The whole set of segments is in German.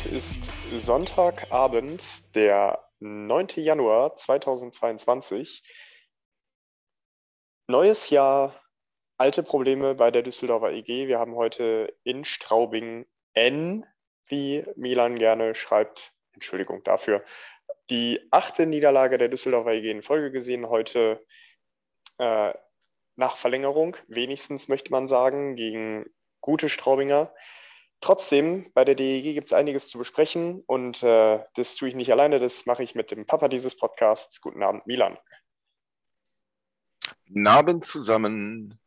Es ist Sonntagabend, der 9. Januar 2022. Neues Jahr, alte Probleme bei der Düsseldorfer EG. Wir haben heute in Straubing N, wie Milan gerne schreibt, Entschuldigung dafür, die achte Niederlage der Düsseldorfer EG in Folge gesehen. Heute äh, nach Verlängerung, wenigstens möchte man sagen, gegen gute Straubinger. Trotzdem, bei der DEG gibt es einiges zu besprechen und äh, das tue ich nicht alleine, das mache ich mit dem Papa dieses Podcasts. Guten Abend, Milan. Guten Abend zusammen.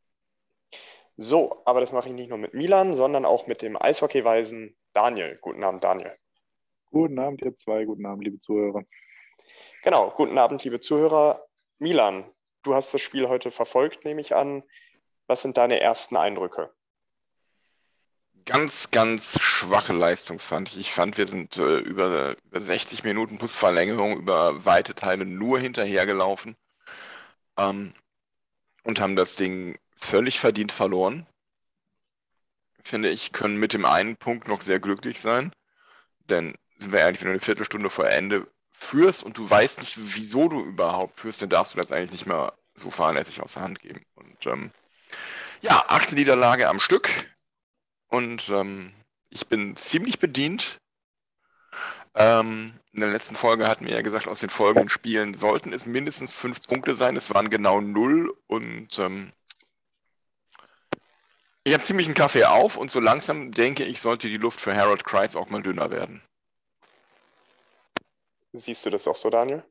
So, aber das mache ich nicht nur mit Milan, sondern auch mit dem Eishockeyweisen Daniel. Guten Abend, Daniel. Guten Abend, ihr zwei. Guten Abend, liebe Zuhörer. Genau, guten Abend, liebe Zuhörer. Milan, du hast das Spiel heute verfolgt, nehme ich an. Was sind deine ersten Eindrücke? Ganz, ganz schwache Leistung fand ich. Ich fand, wir sind äh, über, über 60 Minuten plus Verlängerung über weite Teile nur hinterhergelaufen ähm, und haben das Ding völlig verdient verloren. Finde ich, können mit dem einen Punkt noch sehr glücklich sein. Denn sind wir ehrlich, wenn du eine Viertelstunde vor Ende führst und du weißt nicht, wieso du überhaupt führst, dann darfst du das eigentlich nicht mehr so fahrlässig aus der Hand geben. Und ähm, ja, achte Niederlage am Stück und ähm, ich bin ziemlich bedient. Ähm, in der letzten Folge hatten wir ja gesagt, aus den folgenden Spielen sollten es mindestens fünf Punkte sein. Es waren genau null und ähm, ich habe ziemlich einen Kaffee auf und so langsam denke ich, sollte die Luft für Harold Kreis auch mal dünner werden. Siehst du das auch so, Daniel?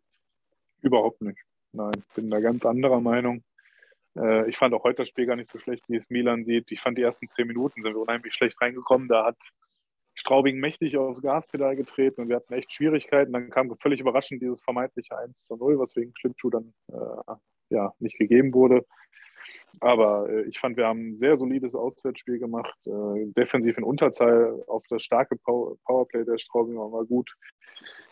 Überhaupt nicht. Nein, ich bin da ganz anderer Meinung. Äh, ich fand auch heute das Spiel gar nicht so schlecht, wie es Milan sieht. Ich fand die ersten zehn Minuten sind wir unheimlich schlecht reingekommen. Da hat Straubing mächtig aufs Gaspedal getreten und wir hatten echt Schwierigkeiten. Dann kam völlig überraschend dieses vermeintliche 1 zu 0, was wegen Schlittschuh dann äh, ja, nicht gegeben wurde. Aber äh, ich fand, wir haben ein sehr solides Auswärtsspiel gemacht. Äh, defensiv in Unterzahl auf das starke Power Powerplay der Straubinger war gut.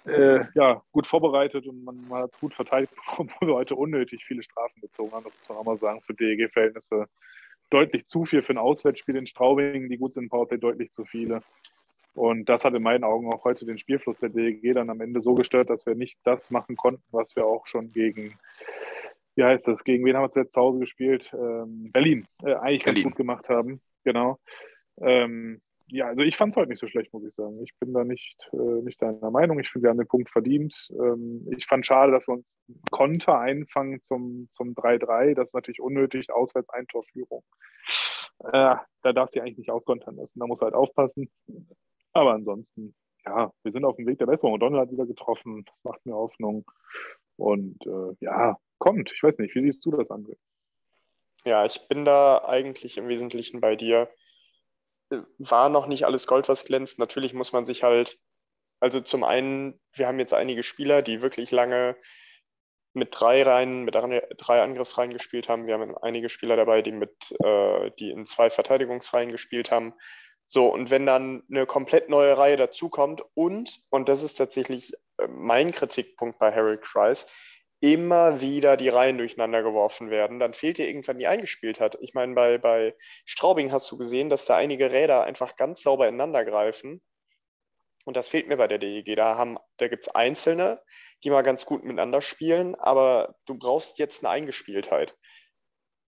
Äh, ja, gut vorbereitet und man, man hat es gut verteidigt, obwohl wir heute unnötig viele Strafen gezogen haben. Das muss man auch mal sagen, für DEG-Verhältnisse deutlich zu viel für ein Auswärtsspiel in Straubing, die gut sind, Powerplay deutlich zu viele. Und das hat in meinen Augen auch heute den Spielfluss der DEG dann am Ende so gestört, dass wir nicht das machen konnten, was wir auch schon gegen wie heißt das, gegen wen haben wir zuletzt zu Hause gespielt? Ähm, Berlin, äh, eigentlich ganz gut gemacht haben. Genau. Ähm, ja, also ich fand es heute nicht so schlecht, muss ich sagen. Ich bin da nicht, äh, nicht deiner Meinung. Ich finde, wir haben den Punkt verdient. Ähm, ich fand schade, dass wir uns Konter einfangen zum, zum 3-3. Das ist natürlich unnötig, auswärts Eintorführung. Äh, da darfst du eigentlich nicht auskontern lassen. Da musst du halt aufpassen. Aber ansonsten, ja, wir sind auf dem Weg der Besserung. Donald hat wieder getroffen. Das macht mir Hoffnung. Und äh, ja, kommt. Ich weiß nicht, wie siehst du das, André? Ja, ich bin da eigentlich im Wesentlichen bei dir. War noch nicht alles Gold, was glänzt. Natürlich muss man sich halt, also zum einen, wir haben jetzt einige Spieler, die wirklich lange mit drei Reihen, mit drei Angriffsreihen gespielt haben. Wir haben einige Spieler dabei, die mit, äh, die in zwei Verteidigungsreihen gespielt haben. So, und wenn dann eine komplett neue Reihe dazukommt und, und das ist tatsächlich äh, mein Kritikpunkt bei Harold Kreis, immer wieder die Reihen durcheinander geworfen werden, dann fehlt dir irgendwann die eingespielt hat. Ich meine, bei, bei Straubing hast du gesehen, dass da einige Räder einfach ganz sauber ineinander greifen. Und das fehlt mir bei der DEG. Da, da gibt es Einzelne, die mal ganz gut miteinander spielen, aber du brauchst jetzt eine Eingespieltheit.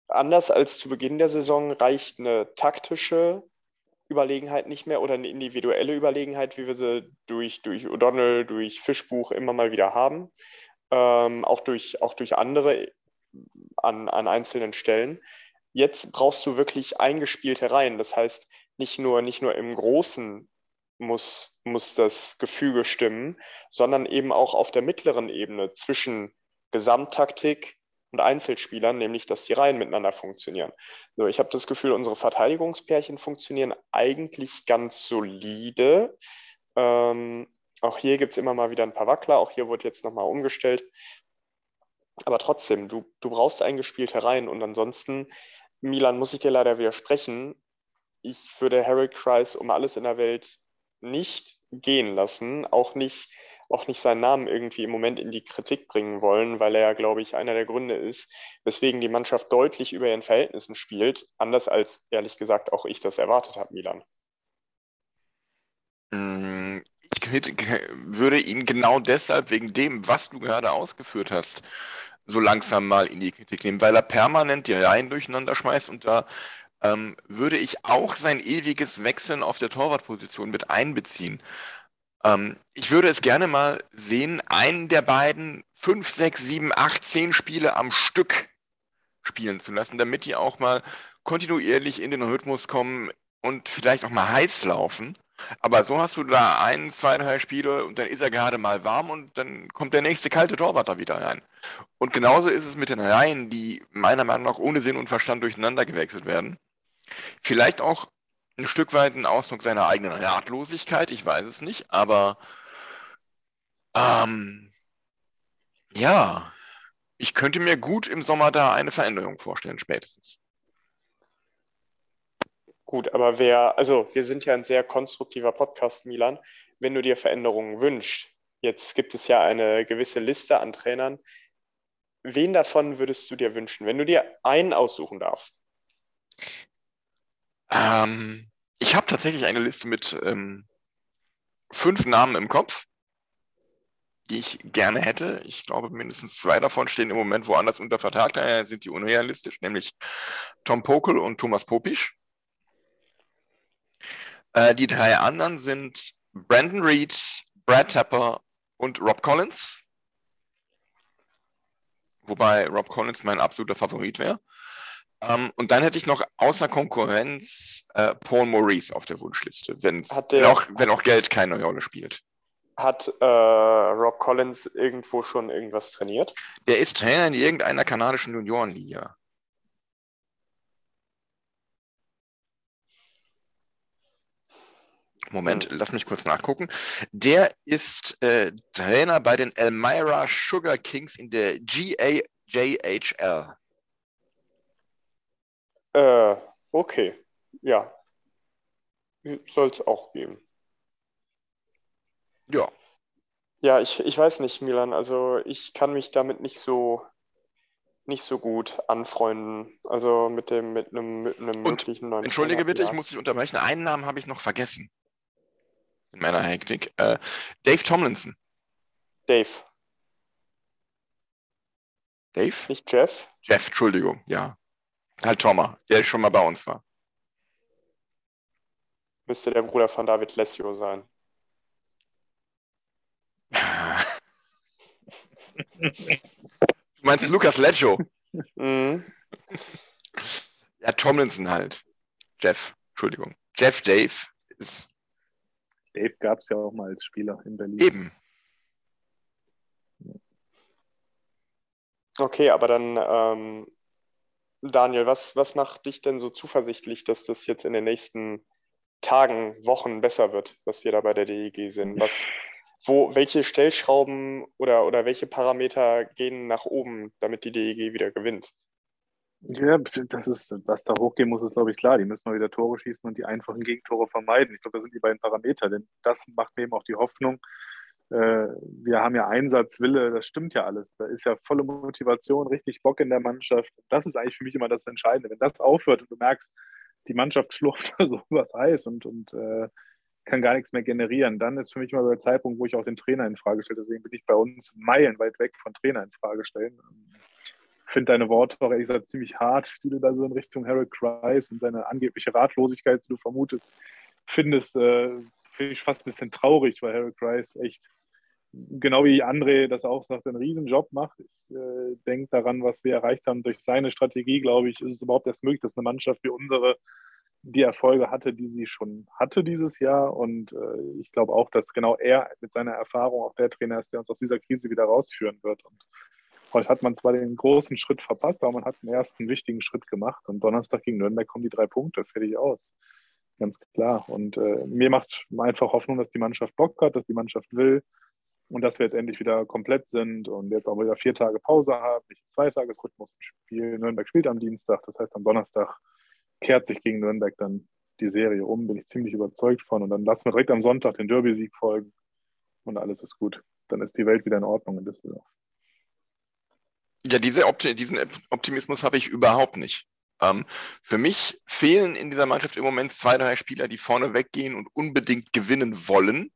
Anders als zu Beginn der Saison reicht eine taktische Überlegenheit nicht mehr oder eine individuelle Überlegenheit, wie wir sie durch, durch O'Donnell, durch Fischbuch immer mal wieder haben ähm, auch, durch, auch durch andere an, an einzelnen Stellen. Jetzt brauchst du wirklich eingespielte Reihen. Das heißt, nicht nur, nicht nur im Großen muss, muss das Gefüge stimmen, sondern eben auch auf der mittleren Ebene zwischen Gesamttaktik und Einzelspielern, nämlich dass die Reihen miteinander funktionieren. So, ich habe das Gefühl, unsere Verteidigungspärchen funktionieren eigentlich ganz solide. Ähm, auch hier gibt es immer mal wieder ein paar Wackler, auch hier wurde jetzt nochmal umgestellt. Aber trotzdem, du, du brauchst eingespielte Reihen und ansonsten, Milan, muss ich dir leider widersprechen. Ich würde Harry Kreis um alles in der Welt nicht gehen lassen, auch nicht, auch nicht seinen Namen irgendwie im Moment in die Kritik bringen wollen, weil er ja, glaube ich, einer der Gründe ist, weswegen die Mannschaft deutlich über ihren Verhältnissen spielt, anders als ehrlich gesagt auch ich das erwartet habe, Milan. Ich würde ihn genau deshalb, wegen dem, was du gerade ausgeführt hast, so langsam mal in die Kritik nehmen, weil er permanent die Reihen durcheinander schmeißt und da ähm, würde ich auch sein ewiges Wechseln auf der Torwartposition mit einbeziehen. Ähm, ich würde es gerne mal sehen, einen der beiden fünf, sechs, sieben, acht, zehn Spiele am Stück spielen zu lassen, damit die auch mal kontinuierlich in den Rhythmus kommen und vielleicht auch mal heiß laufen. Aber so hast du da ein, zwei, drei Spiele und dann ist er gerade mal warm und dann kommt der nächste kalte Torwart da wieder rein. Und genauso ist es mit den Reihen, die meiner Meinung nach ohne Sinn und Verstand durcheinander gewechselt werden. Vielleicht auch ein Stück weit ein Ausdruck seiner eigenen Ratlosigkeit, ich weiß es nicht, aber ähm, ja, ich könnte mir gut im Sommer da eine Veränderung vorstellen, spätestens. Gut, aber wer, also wir sind ja ein sehr konstruktiver Podcast, Milan. Wenn du dir Veränderungen wünschst, jetzt gibt es ja eine gewisse Liste an Trainern. Wen davon würdest du dir wünschen, wenn du dir einen aussuchen darfst? Ähm, ich habe tatsächlich eine Liste mit ähm, fünf Namen im Kopf, die ich gerne hätte. Ich glaube, mindestens zwei davon stehen im Moment woanders unter Vertrag. Daher sind die unrealistisch, nämlich Tom Pokel und Thomas Popisch. Äh, die drei anderen sind Brandon Reed, Brad Tapper und Rob Collins. Wobei Rob Collins mein absoluter Favorit wäre. Ähm, und dann hätte ich noch außer Konkurrenz äh, Paul Maurice auf der Wunschliste, wenn, der, auch, wenn auch Geld keine Rolle spielt. Hat äh, Rob Collins irgendwo schon irgendwas trainiert? Der ist Trainer in irgendeiner kanadischen Juniorenliga. Moment, hm. lass mich kurz nachgucken. Der ist äh, Trainer bei den Elmira Sugar Kings in der GAJHL. Äh, okay. Ja. Soll es auch geben. Ja. Ja, ich, ich weiß nicht, Milan. Also ich kann mich damit nicht so nicht so gut anfreunden. Also mit dem mit einem, mit einem möglichen neuen. Entschuldige bitte, ich muss dich unterbrechen. Einen Namen habe ich noch vergessen. In meiner Hektik. Äh, Dave Tomlinson. Dave. Dave? Nicht Jeff? Jeff, Entschuldigung, ja. Halt Thomas, der schon mal bei uns war. Müsste der Bruder von David Lessio sein. du meinst Lukas Leggio? Mhm. Ja, Tomlinson halt. Jeff, Entschuldigung. Jeff Dave ist. Dave gab es ja auch mal als Spieler in Berlin. Eben. Okay, aber dann ähm, Daniel, was, was macht dich denn so zuversichtlich, dass das jetzt in den nächsten Tagen, Wochen besser wird, was wir da bei der DEG sind? Was, wo, welche Stellschrauben oder, oder welche Parameter gehen nach oben, damit die DEG wieder gewinnt? Ja, das ist, was da hochgehen muss, ist, glaube ich, klar. Die müssen mal wieder Tore schießen und die einfachen Gegentore vermeiden. Ich glaube, das sind die beiden Parameter, denn das macht mir eben auch die Hoffnung, äh, wir haben ja Einsatzwille, das stimmt ja alles. Da ist ja volle Motivation, richtig Bock in der Mannschaft. Das ist eigentlich für mich immer das Entscheidende. Wenn das aufhört und du merkst, die Mannschaft schlurft da so was heiß und, und äh, kann gar nichts mehr generieren, dann ist für mich immer der Zeitpunkt, wo ich auch den Trainer in Frage stelle. Deswegen bin ich bei uns meilenweit weg von Trainer in Frage stellen. Finde deine Worte auch ehrlich gesagt ziemlich hart, die du da so in Richtung Harold Kreis und seine angebliche Ratlosigkeit, die du vermutest, findest, äh, finde ich fast ein bisschen traurig, weil Harold Kreis echt genau wie André das auch sagt, einen Riesenjob macht. Ich äh, denke daran, was wir erreicht haben durch seine Strategie, glaube ich, ist es überhaupt erst möglich, dass eine Mannschaft wie unsere die Erfolge hatte, die sie schon hatte dieses Jahr. Und äh, ich glaube auch, dass genau er mit seiner Erfahrung auch der Trainer ist, der uns aus dieser Krise wieder rausführen wird. Und heute hat man zwar den großen Schritt verpasst, aber man hat einen ersten wichtigen Schritt gemacht. Und Donnerstag gegen Nürnberg kommen die drei Punkte, fertig aus. Ganz klar. Und äh, mir macht einfach Hoffnung, dass die Mannschaft Bock hat, dass die Mannschaft will und dass wir jetzt endlich wieder komplett sind und jetzt auch wieder vier Tage Pause haben, nicht zwei Tagesrhythmus im Spiel. Nürnberg spielt am Dienstag, das heißt am Donnerstag kehrt sich gegen Nürnberg dann die Serie um, bin ich ziemlich überzeugt von. Und dann lassen wir direkt am Sonntag den Derby-Sieg folgen und alles ist gut. Dann ist die Welt wieder in Ordnung in Düsseldorf. Ja, diese Opti diesen Optimismus habe ich überhaupt nicht. Ähm, für mich fehlen in dieser Mannschaft im Moment zwei, drei Spieler, die vorne weggehen und unbedingt gewinnen wollen.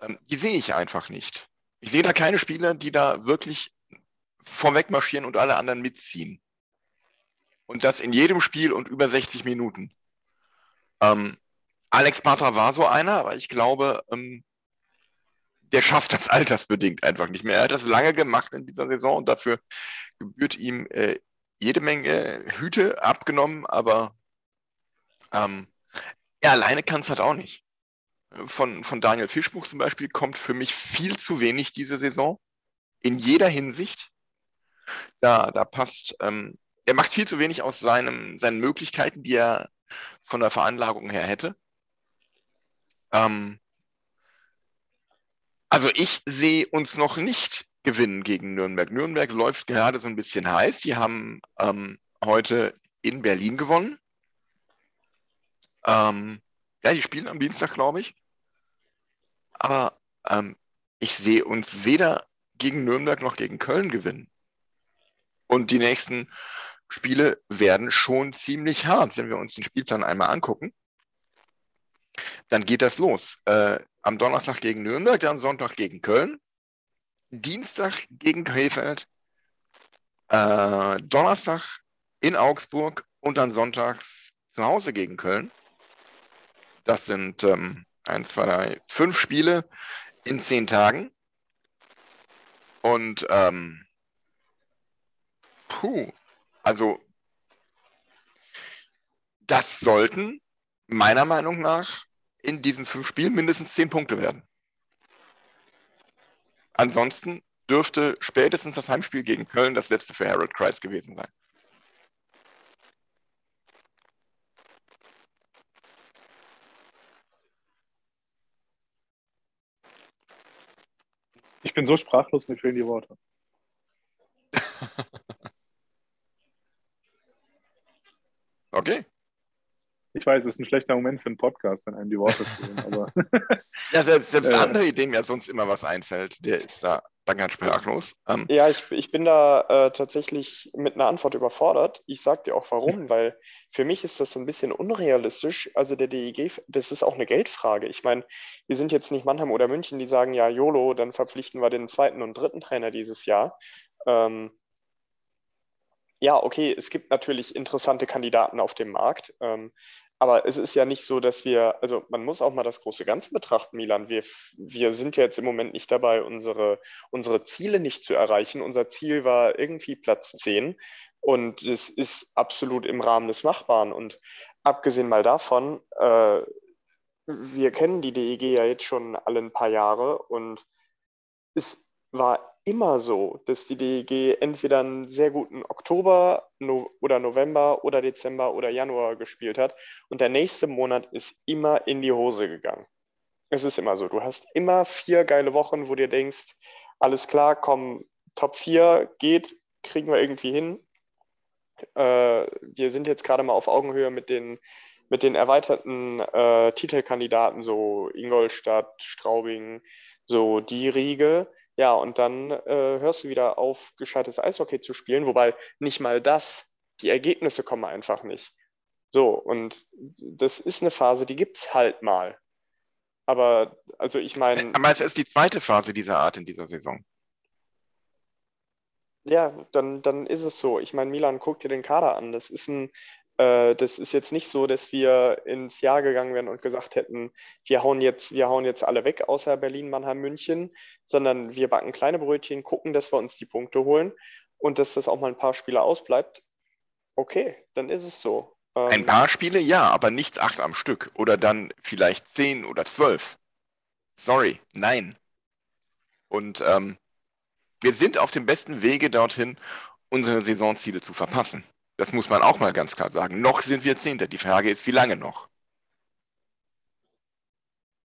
Ähm, die sehe ich einfach nicht. Ich sehe da keine Spieler, die da wirklich vorweg marschieren und alle anderen mitziehen. Und das in jedem Spiel und über 60 Minuten. Ähm, Alex Patra war so einer, aber ich glaube, ähm, der schafft das altersbedingt einfach nicht mehr. Er hat das lange gemacht in dieser Saison und dafür gebührt ihm äh, jede Menge Hüte abgenommen, aber ähm, er alleine kann es halt auch nicht. Von, von Daniel Fischbuch zum Beispiel kommt für mich viel zu wenig diese Saison. In jeder Hinsicht. Da, da passt ähm, er macht viel zu wenig aus seinem, seinen Möglichkeiten, die er von der Veranlagung her hätte. Ähm, also ich sehe uns noch nicht gewinnen gegen Nürnberg. Nürnberg läuft gerade so ein bisschen heiß. Die haben ähm, heute in Berlin gewonnen. Ähm, ja, die spielen am Dienstag, glaube ich. Aber ähm, ich sehe uns weder gegen Nürnberg noch gegen Köln gewinnen. Und die nächsten Spiele werden schon ziemlich hart, wenn wir uns den Spielplan einmal angucken. Dann geht das los. Äh, am Donnerstag gegen Nürnberg, dann Sonntag gegen Köln, Dienstag gegen Krefeld, äh, Donnerstag in Augsburg und dann sonntags zu Hause gegen Köln. Das sind ähm, eins, zwei, drei, fünf Spiele in zehn Tagen. Und ähm, puh, also, das sollten meiner Meinung nach in diesen fünf Spielen mindestens zehn Punkte werden. Ansonsten dürfte spätestens das Heimspiel gegen Köln das letzte für Harold Kreis gewesen sein. Ich bin so sprachlos, mir fehlen die Worte. Okay. Ich weiß, es ist ein schlechter Moment für einen Podcast, wenn einem die Worte fehlen. Aber ja, selbst, selbst äh, andere, dem ja sonst immer was einfällt, der ist da dann ganz sprachlos. Ähm, Ja, ich, ich bin da äh, tatsächlich mit einer Antwort überfordert. Ich sage dir auch warum, weil für mich ist das so ein bisschen unrealistisch. Also der DEG, das ist auch eine Geldfrage. Ich meine, wir sind jetzt nicht Mannheim oder München, die sagen, ja, YOLO, dann verpflichten wir den zweiten und dritten Trainer dieses Jahr. Ähm, ja, okay, es gibt natürlich interessante Kandidaten auf dem Markt, ähm, aber es ist ja nicht so, dass wir, also man muss auch mal das große Ganze betrachten, Milan. Wir, wir sind jetzt im Moment nicht dabei, unsere, unsere Ziele nicht zu erreichen. Unser Ziel war irgendwie Platz 10 und es ist absolut im Rahmen des Machbaren. Und abgesehen mal davon, äh, wir kennen die DEG ja jetzt schon alle ein paar Jahre und es war immer so, dass die DEG entweder einen sehr guten Oktober no oder November oder Dezember oder Januar gespielt hat und der nächste Monat ist immer in die Hose gegangen. Es ist immer so, du hast immer vier geile Wochen, wo dir denkst, alles klar, komm, Top 4 geht, kriegen wir irgendwie hin. Äh, wir sind jetzt gerade mal auf Augenhöhe mit den, mit den erweiterten äh, Titelkandidaten, so Ingolstadt, Straubing, so die Riege ja, und dann äh, hörst du wieder auf, gescheites Eishockey zu spielen, wobei nicht mal das, die Ergebnisse kommen einfach nicht. So, und das ist eine Phase, die gibt es halt mal. Aber, also ich meine. Aber es ist die zweite Phase dieser Art in dieser Saison. Ja, dann, dann ist es so. Ich meine, Milan, guck dir den Kader an. Das ist ein, das ist jetzt nicht so, dass wir ins Jahr gegangen wären und gesagt hätten, wir hauen jetzt, wir hauen jetzt alle weg, außer Berlin, Mannheim, München, sondern wir backen kleine Brötchen, gucken, dass wir uns die Punkte holen und dass das auch mal ein paar Spiele ausbleibt. Okay, dann ist es so. Ein Ähm, paar Spiele, ja, aber nichts acht am Stück. Oder dann vielleicht zehn oder zwölf. Sorry, nein. Und ähm, wir sind auf dem besten Wege dorthin, unsere Saisonziele zu verpassen. Das muss man auch mal ganz klar sagen. Noch sind wir Zehnter. Die Frage ist, wie lange noch?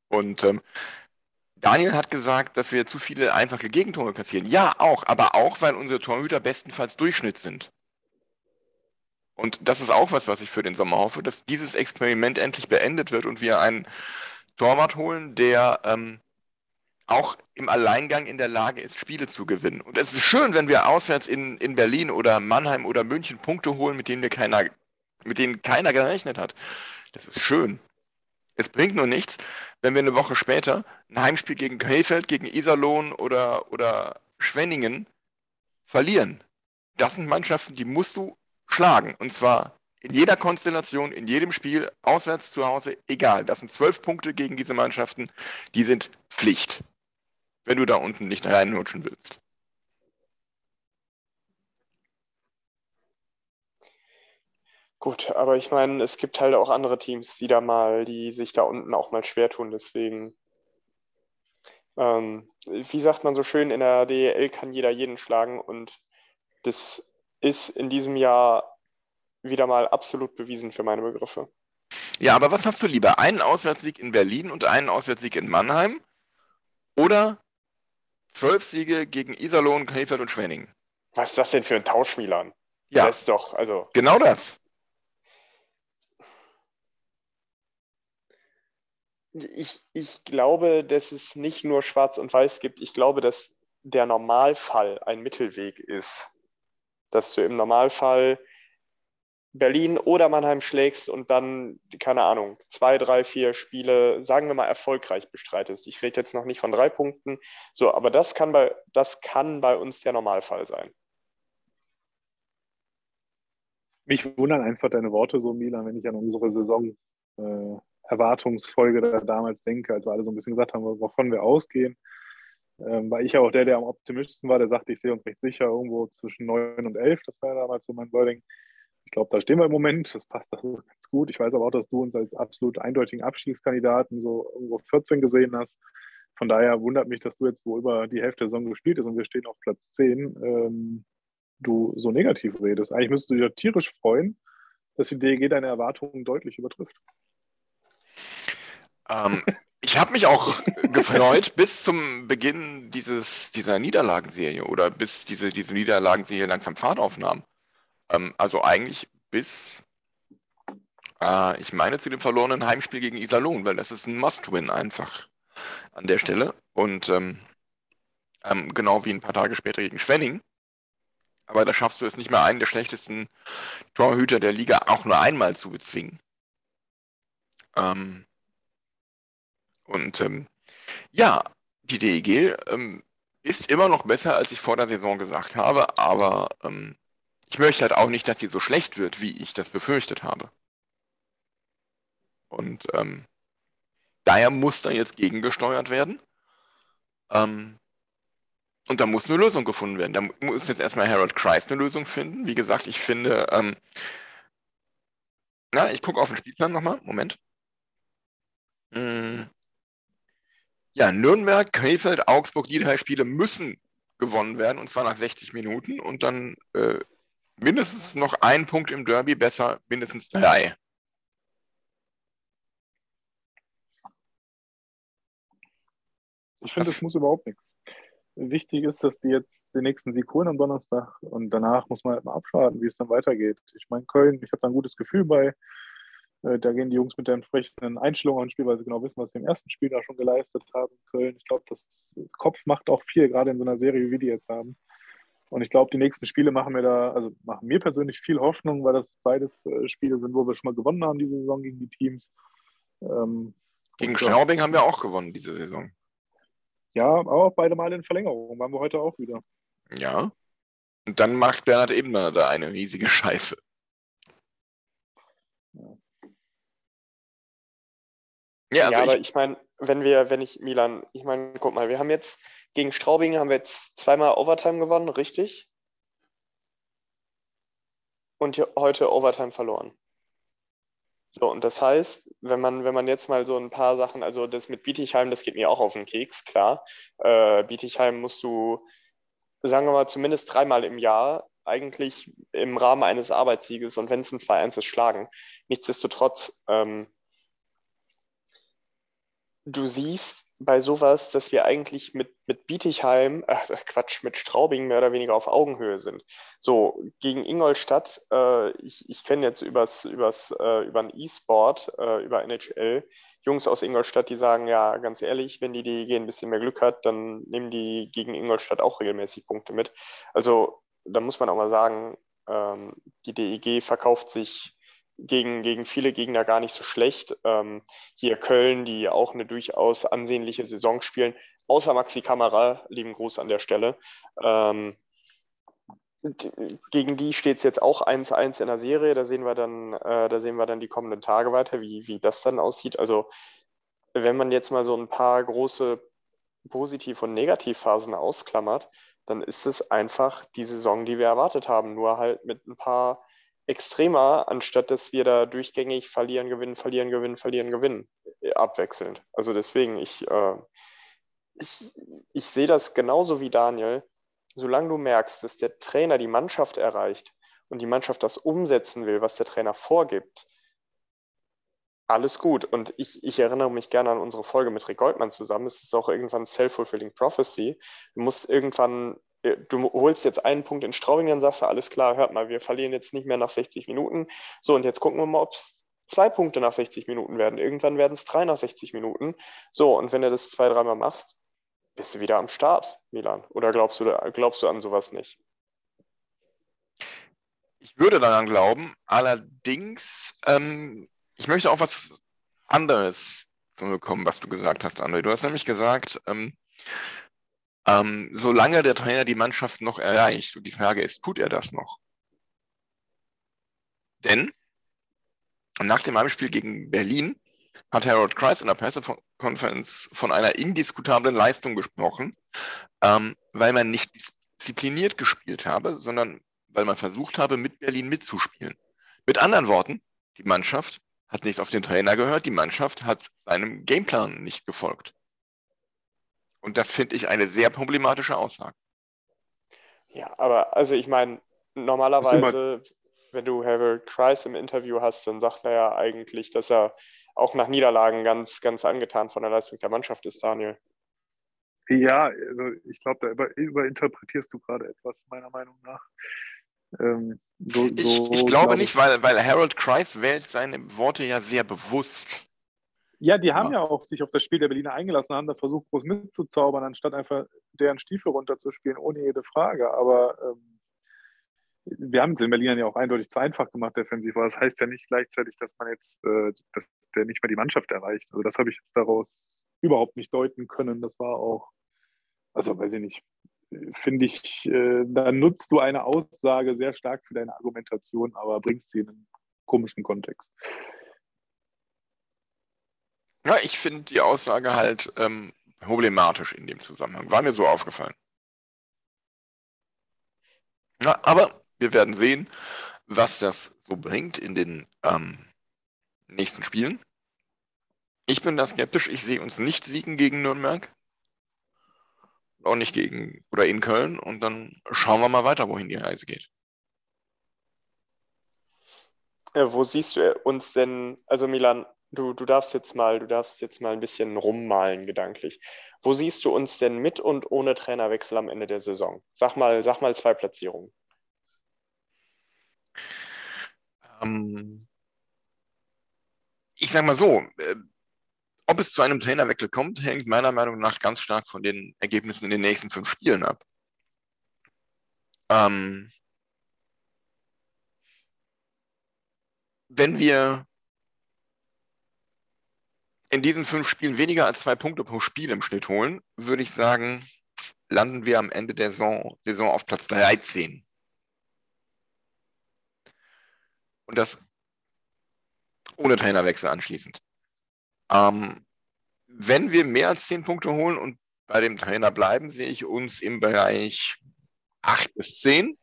Und ähm, Daniel hat gesagt, dass wir zu viele einfache Gegentore kassieren. Ja, auch, aber auch, weil unsere Torhüter bestenfalls Durchschnitt sind. Und das ist auch was, was ich für den Sommer hoffe, dass dieses Experiment endlich beendet wird und wir einen Torwart holen, der ähm, auch im Alleingang in der Lage ist, Spiele zu gewinnen. Und es ist schön, wenn wir auswärts in, in Berlin oder Mannheim oder München Punkte holen, mit denen wir keiner, mit denen keiner gerechnet hat. Das ist schön. Es bringt nur nichts, wenn wir eine Woche später ein Heimspiel gegen Krefeld, gegen Iserlohn oder, oder Schwenningen verlieren. Das sind Mannschaften, die musst du schlagen. Und zwar in jeder Konstellation, in jedem Spiel, auswärts, zu Hause, egal. Das sind zwölf Punkte gegen diese Mannschaften, die sind Pflicht, wenn du da unten nicht reinrutschen willst. Gut, aber ich meine, es gibt halt auch andere Teams, die da mal, die sich da unten auch mal schwer tun. Deswegen, ähm, wie sagt man so schön, in der DEL kann jeder jeden schlagen und das ist in diesem Jahr wieder mal absolut bewiesen für meine Begriffe. Ja, aber was hast du lieber? Einen Auswärtssieg in Berlin und einen Auswärtssieg in Mannheim? Oder zwölf Siege gegen Iserlohn, Krefeld und Schwenningen? Was ist das denn für ein Tausch, Milan? Ja, Das ist doch, also, genau das. ich, ich glaube, dass es nicht nur Schwarz und Weiß gibt. Ich glaube, dass der Normalfall ein Mittelweg ist. Dass du im Normalfall Berlin oder Mannheim schlägst und dann, keine Ahnung, zwei, drei, vier Spiele, sagen wir mal, erfolgreich bestreitest. Ich rede jetzt noch nicht von drei Punkten. So, aber das kann bei, das kann bei uns der Normalfall sein. Mich wundern einfach deine Worte so, Milan, wenn ich an unsere Saison äh, Erwartungsfolge da damals denke, als wir alle so ein bisschen gesagt haben, wovon wir ausgehen. Ähm, war ich ja auch der, der am optimistischsten war, der sagte, ich sehe uns recht sicher irgendwo zwischen 9 und 11. Das war ja damals so mein Wording. Ich glaube, da stehen wir im Moment. Das passt also ganz gut. Ich weiß aber auch, dass du uns als absolut eindeutigen Abstiegskandidaten so irgendwo 14 gesehen hast. Von daher wundert mich, dass du jetzt, wo über die Hälfte der Saison gespielt ist und wir stehen auf Platz 10, ähm, du so negativ redest. Eigentlich müsstest du dich tierisch freuen, dass die DEG deine Erwartungen deutlich übertrifft. Ähm, ich habe mich auch gefreut bis zum Beginn dieses, dieser Niederlagenserie oder bis diese, diese Niederlagenserie langsam Fahrt aufnahm. Ähm, also eigentlich bis, äh, ich meine, zu dem verlorenen Heimspiel gegen Iserlohn, weil das ist ein Must-Win einfach an der Stelle. Und ähm, ähm, genau wie ein paar Tage später gegen Schwenning. Aber da schaffst du es nicht mehr, einen der schlechtesten Torhüter der Liga auch nur einmal zu bezwingen. Ähm, und ähm, ja, die DEG ähm, ist immer noch besser, als ich vor der Saison gesagt habe, aber ähm, ich möchte halt auch nicht, dass sie so schlecht wird, wie ich das befürchtet habe. Und ähm, daher muss da jetzt gegengesteuert werden. Ähm, und da muss eine Lösung gefunden werden. Da muss jetzt erstmal Harold Kreis eine Lösung finden. Wie gesagt, ich finde, ähm, na, ich gucke auf den Spielplan nochmal. Moment. Mm. Ja, Nürnberg, Krefeld, Augsburg, die drei Spiele müssen gewonnen werden, und zwar nach 60 Minuten. Und dann äh, mindestens noch ein Punkt im Derby, besser mindestens drei. Ich finde, das muss überhaupt nichts. Wichtig ist, dass die jetzt den nächsten Sieg holen am Donnerstag und danach muss man halt mal abschalten, wie es dann weitergeht. Ich meine, Köln, ich habe da ein gutes Gefühl bei. Äh, Da gehen die Jungs mit der entsprechenden Einstellung ans Spiel, weil sie genau wissen, was sie im ersten Spiel da schon geleistet haben. Köln, ich glaube, das Kopf macht auch viel, gerade in so einer Serie, wie wir die jetzt haben. Und ich glaube, die nächsten Spiele machen mir da, also machen mir persönlich viel Hoffnung, weil das beides äh, Spiele sind, wo wir schon mal gewonnen haben diese Saison gegen die Teams. Ähm, Gegen ja. Straubing haben wir auch gewonnen diese Saison. Ja, aber auch beide Mal in Verlängerung. Waren wir heute auch wieder. Ja. Und dann macht Bernhard Ebner da eine riesige Scheiße. Ja, also Ja, aber ich, ich meine, wenn wir, wenn ich Milan, ich meine, guck mal, wir haben jetzt gegen Straubing haben wir jetzt zweimal Overtime gewonnen, richtig? Und heute Overtime verloren. So, und das heißt, wenn man, wenn man jetzt mal so ein paar Sachen, also das mit Bietigheim, das geht mir auch auf den Keks, klar. Äh, Bietigheim musst du, sagen wir mal, zumindest dreimal im Jahr eigentlich im Rahmen eines Arbeitssieges und wenn es ein 2-1 ist, schlagen. Nichtsdestotrotz, ähm, du siehst bei sowas, dass wir eigentlich mit, mit Bietigheim, ach Quatsch, mit Straubing mehr oder weniger auf Augenhöhe sind. So, gegen Ingolstadt, äh, ich, ich kenne jetzt übers, übers, äh, über ein E-Sport, äh, über NHL, Jungs aus Ingolstadt, die sagen, ja, ganz ehrlich, wenn die DEG ein bisschen mehr Glück hat, dann nehmen die gegen Ingolstadt auch regelmäßig Punkte mit. Also da muss man auch mal sagen, ähm, die DEG verkauft sich gegen, gegen viele Gegner gar nicht so schlecht. Ähm, hier Köln, die auch eine durchaus ansehnliche Saison spielen, außer Maxi Kamera, lieben Gruß an der Stelle. Ähm, gegen die steht es jetzt auch 1-1 in der Serie. Da sehen wir dann, äh, da sehen wir dann die kommenden Tage weiter, wie, wie das dann aussieht. Also, wenn man jetzt mal so ein paar große Positiv- und Negativphasen ausklammert, dann ist es einfach die Saison, die wir erwartet haben, nur halt mit ein paar extremer, anstatt dass wir da durchgängig verlieren, gewinnen, verlieren, gewinnen, verlieren, gewinnen, äh, abwechselnd. Also deswegen, ich, äh, ich, ich sehe das genauso wie Daniel. Solange du merkst, dass der Trainer die Mannschaft erreicht und die Mannschaft das umsetzen will, was der Trainer vorgibt, alles gut. Und ich, ich erinnere mich gerne an unsere Folge mit Rick Goldmann zusammen. Es ist auch irgendwann Self-Fulfilling Prophecy. Du musst irgendwann du holst jetzt einen Punkt in Straubing, dann sagst du, alles klar, hört mal, wir verlieren jetzt nicht mehr nach 60 Minuten. So, und jetzt gucken wir mal, ob es zwei Punkte nach 60 Minuten werden. Irgendwann werden es drei nach 60 Minuten. So, und wenn du das zwei, dreimal machst, bist du wieder am Start, Milan. Oder glaubst du, glaubst du an sowas nicht? Ich würde daran glauben, allerdings, ähm, ich möchte auch was anderes zurückkommen, was du gesagt hast, André. Du hast nämlich gesagt, ähm, ähm, solange der Trainer die Mannschaft noch erreicht. Und die Frage ist, tut er das noch? Denn nach dem Heimspiel gegen Berlin hat Harold Kreis in der Pressekonferenz von einer indiskutablen Leistung gesprochen, ähm, weil man nicht diszipliniert gespielt habe, sondern weil man versucht habe, mit Berlin mitzuspielen. Mit anderen Worten, die Mannschaft hat nicht auf den Trainer gehört, die Mannschaft hat seinem Gameplan nicht gefolgt. Und das finde ich eine sehr problematische Aussage. Ja, aber also ich meine, normalerweise, wenn du Harold Kreis im Interview hast, dann sagt er ja eigentlich, dass er auch nach Niederlagen ganz, ganz angetan von der Leistung der Mannschaft ist, Daniel. Ja, also ich glaube, da über, überinterpretierst du gerade etwas, meiner Meinung nach. Ähm, so, ich, so, ich, glaube glaub nicht, weil, weil Harold Kreis wählt seine Worte ja sehr bewusst. Ja, die haben ja. ja. auch sich auf das Spiel der Berliner eingelassen, haben da versucht, groß mitzuzaubern, anstatt einfach deren Stiefel runterzuspielen, ohne jede Frage. Aber ähm, wir haben es den Berlinern ja auch eindeutig zu einfach gemacht, defensiv. Aber das heißt ja nicht gleichzeitig, dass man jetzt, äh, dass der nicht mehr die Mannschaft erreicht. Also das habe ich jetzt daraus überhaupt nicht deuten können. Das war auch, also weiß ich nicht, finde ich, äh, da nutzt du eine Aussage sehr stark für deine Argumentation, aber bringst sie in einen komischen Kontext. Ja, ich finde die Aussage halt ähm, problematisch in dem Zusammenhang. War mir so aufgefallen. Ja, aber wir werden sehen, was das so bringt in den ähm, nächsten Spielen. Ich bin da skeptisch. Ich sehe uns nicht siegen gegen Nürnberg. Auch nicht gegen oder in Köln. Und dann schauen wir mal weiter, wohin die Reise geht. Äh, wo siehst du uns denn, also Milan, Du, du darfst jetzt mal, du darfst jetzt mal ein bisschen rummalen gedanklich. Wo siehst du uns denn mit und ohne Trainerwechsel am Ende der Saison? Sag mal, sag mal zwei Platzierungen. Ähm, ich sag mal so, äh, ob es zu einem Trainerwechsel kommt, hängt meiner Meinung nach ganz stark von den Ergebnissen in den nächsten fünf Spielen ab. Ähm, wenn wir in diesen fünf Spielen weniger als zwei Punkte pro Spiel im Schnitt holen, würde ich sagen, landen wir am Ende der Saison, Saison auf Platz 13. Und das ohne Trainerwechsel anschließend. Ähm, wenn wir mehr als zehn Punkte holen und bei dem Trainer bleiben, sehe ich uns im Bereich acht bis zehn.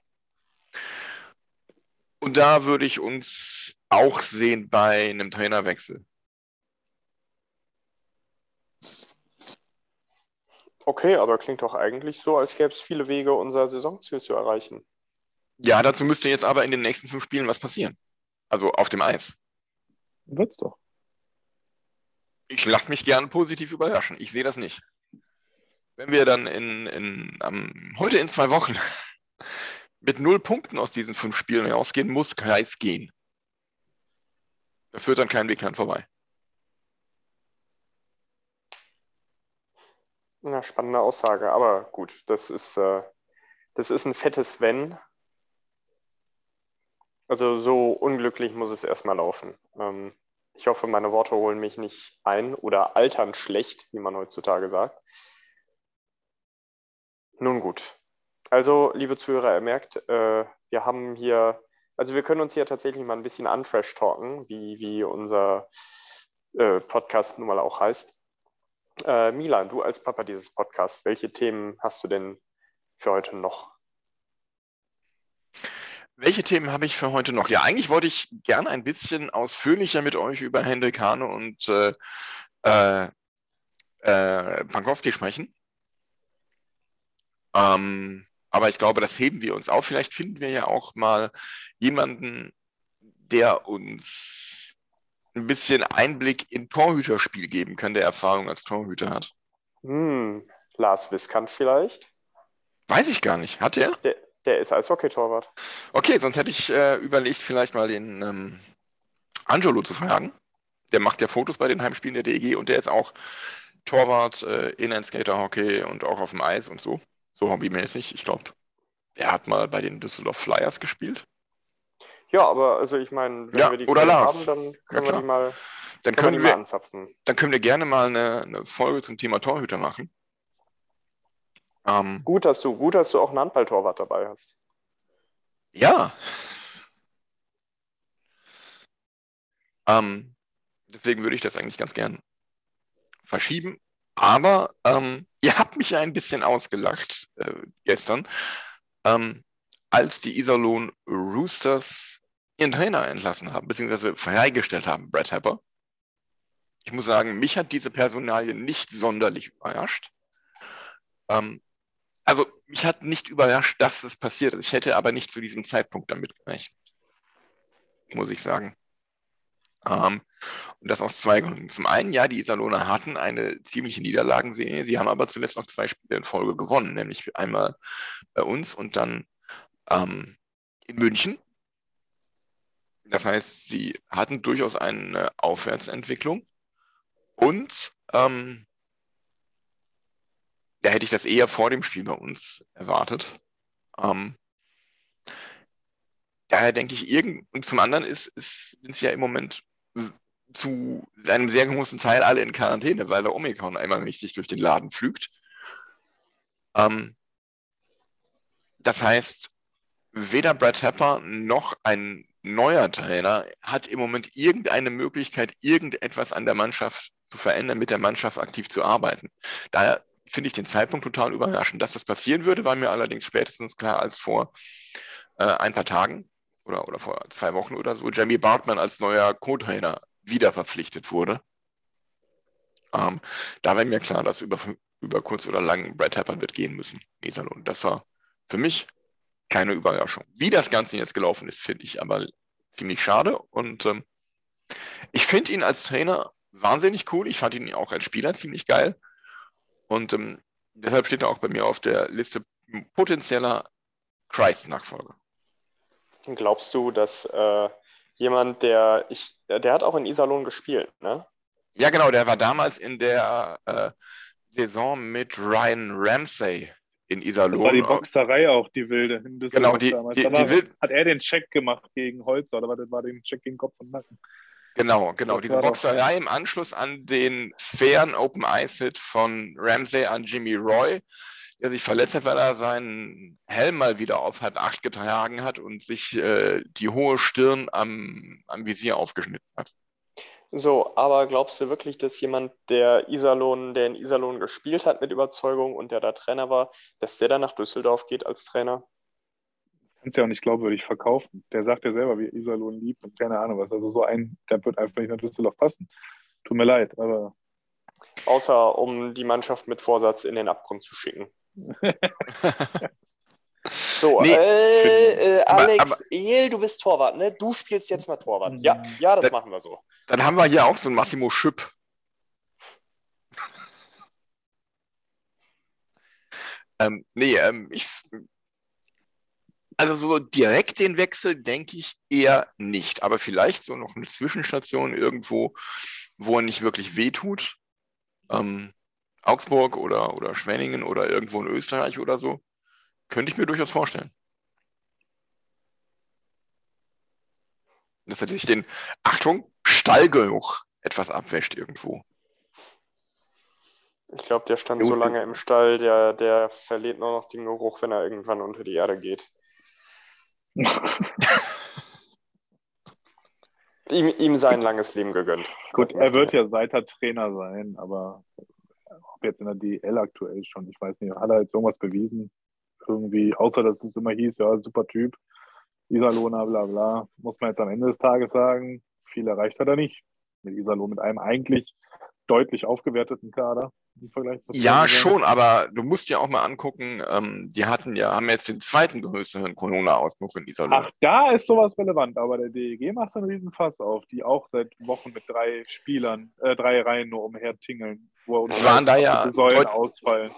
Und da würde ich uns auch sehen bei einem Trainerwechsel. Okay, aber klingt doch eigentlich so, als gäbe es viele Wege, unser Saisonziel zu erreichen. Ja, dazu müsste jetzt aber in den nächsten fünf Spielen was passieren. Also auf dem Eis. Wird's doch. Ich lasse mich gerne positiv überraschen. Ich sehe das nicht. Wenn wir dann in, in, um, heute in zwei Wochen mit null Punkten aus diesen fünf Spielen rausgehen, muss Kreis gehen. Da führt dann kein Weg dran vorbei. Na, spannende Aussage, aber gut, das ist, äh, das ist ein fettes Wenn. Also so unglücklich muss es erstmal laufen. Ähm, ich hoffe, meine Worte holen mich nicht ein oder altern schlecht, wie man heutzutage sagt. Nun gut. Also, liebe Zuhörer, ihr merkt, äh, wir haben hier, also wir können uns hier tatsächlich mal ein bisschen untrash talken, wie, wie unser äh, Podcast nun mal auch heißt. Äh, Milan, du als Papa dieses Podcasts, welche Themen hast du denn für heute noch? Welche Themen habe ich für heute noch? Ja, eigentlich wollte ich gerne ein bisschen ausführlicher mit euch über Hendrik Hane und äh, äh, äh, Pankowski sprechen. Ähm, aber ich glaube, das heben wir uns auf. Vielleicht finden wir ja auch mal jemanden, der uns ein bisschen Einblick in Torhüterspiel geben kann, der Erfahrung als Torhüter hat. Hm, Lars Wiskant vielleicht? Weiß ich gar nicht. Hat er? Der, der ist als Hockey-Torwart. Okay, sonst hätte ich äh, überlegt, vielleicht mal den ähm, Angelo zu fragen. Der macht ja Fotos bei den Heimspielen der DEG und der ist auch Torwart, äh, Inline-Skater-Hockey und auch auf dem Eis und so. So hobbymäßig. Ich glaube, er hat mal bei den Düsseldorf Flyers gespielt. Ja, aber also ich meine, wenn Ja, wir die oder haben, dann Ja, können wir klar. die mal, Dann können wir können mal wir, anzapfen. dann können wir gerne mal eine, eine Folge zum Thema Torhüter machen. Ähm, Gut, dass du, gut, dass du auch einen Handballtorwart dabei hast. ja. Ähm, deswegen würde ich das eigentlich ganz gern verschieben. Aber ähm, ihr habt mich ja ein bisschen ausgelacht äh, gestern, ähm, als die Iserlohn Roosters ihren Trainer entlassen haben, beziehungsweise freigestellt haben, Brad Happer. Ich muss sagen, mich hat diese Personalie nicht sonderlich überrascht. Ähm, also mich hat nicht überrascht, dass es passiert ist. Ich hätte aber nicht zu diesem Zeitpunkt damit gerechnet, muss ich sagen. Ähm, und das aus zwei Gründen. Zum einen, ja, die Iserlohner hatten eine ziemliche Niederlagenserie. Sie haben aber zuletzt noch zwei Spiele in Folge gewonnen, nämlich einmal bei uns und dann ähm, in München. Das heißt, sie hatten durchaus eine Aufwärtsentwicklung. Und ähm, da hätte ich das eher vor dem Spiel bei uns erwartet. Ähm, daher denke ich, irgend und zum anderen ist, ist, sind sie ja im Moment zu einem sehr großen Teil alle in Quarantäne, weil der Omikron einmal richtig durch den Laden pflügt. Ähm, das heißt, weder Brad Tepper noch ein neuer Trainer hat im Moment irgendeine Möglichkeit, irgendetwas an der Mannschaft zu verändern, mit der Mannschaft aktiv zu arbeiten. Daher finde ich den Zeitpunkt total überraschend. Dass das passieren würde, war mir allerdings spätestens klar als vor äh, ein paar Tagen oder, oder vor zwei Wochen oder so Jamie Bartman als neuer Co-Trainer wieder verpflichtet wurde. Ähm, da war mir klar, dass über, über kurz oder lang Brad Tepper wird gehen müssen. Iserlohn. Das war für mich keine Überraschung. Wie das Ganze jetzt gelaufen ist, finde ich aber ziemlich schade. Und ähm, ich finde ihn als Trainer wahnsinnig cool. Ich fand ihn auch als Spieler ziemlich geil. Und ähm, deshalb steht er auch bei mir auf der Liste potenzieller Christ-Nachfolger. Glaubst du, dass äh, jemand, der ich, der hat auch in Iserlohn gespielt, ne? Ja, genau, der war damals in der äh, Saison mit Ryan Ramsey in Das war die Iserlohn. Boxerei auch, die wilde. In Düsseldorf Genau, die- damals. die- war, die wild- hat er den Check gemacht gegen Holzer, oder war das war den Check gegen Kopf und Nacken? Genau, genau. Diese war Boxerei im Anschluss an den fairen Open Ice Hit von Ramsey an Jimmy Roy, der sich verletzt hat, weil er seinen Helm mal wieder auf halb acht getragen hat und sich äh, die hohe Stirn am, am Visier aufgeschnitten hat. So, aber glaubst du wirklich, dass jemand, der Iserlohn, der in Iserlohn gespielt hat mit Überzeugung und der da Trainer war, dass der dann nach Düsseldorf geht als Trainer? Kann es ja auch nicht glaubwürdig verkaufen. Der sagt ja selber, wie Iserlohn liebt und keine Ahnung was. Also so ein, der wird einfach nicht nach Düsseldorf passen. Tut mir leid, aber. Außer um die Mannschaft mit Vorsatz in den Abgrund zu schicken. so, Nee, äh, äh, Alex, aber- El, du bist Torwart, ne? Du spielst jetzt mal Torwart. Ja, ja, das Das- machen wir so. Dann haben wir hier auch so einen Massimo Schüpp. ähm, nee, ähm, ich. Also so direkt den Wechsel denke ich eher nicht. Aber vielleicht so noch eine Zwischenstation irgendwo, wo er nicht wirklich wehtut. Ähm, Augsburg oder, oder Schwenningen oder irgendwo in Österreich oder so. Könnte ich mir durchaus vorstellen. Dass er sich den, Achtung, Stallgeruch etwas abwäscht irgendwo. Ich glaube, der stand so lange im Stall, der, der verliert nur noch den Geruch, wenn er irgendwann unter die Erde geht. Ihm, ihm sein langes Leben gegönnt. Gut, er wird ja weiter Trainer sein, aber ob jetzt in der DL aktuell schon, ich weiß nicht, hat er jetzt irgendwas bewiesen? Irgendwie, außer dass es immer hieß, ja, super Typ, Iserlohner, bla bla, muss man jetzt am Ende des Tages sagen, viel erreicht hat er nicht. Mit Iserlohn, mit einem eigentlich deutlich aufgewerteten Kader im Vergleich zu Ja, schon, aber du musst dir auch mal angucken, ähm, die hatten ja, haben jetzt den zweiten größeren Corona-Ausbruch in Iserlohn. Ach, da ist sowas relevant, aber der DEG macht so einen riesen Fass auf, die auch seit Wochen mit drei Spielern, äh, drei Reihen nur umhertingeln, wo Es waren da ja Säulen ausfallen.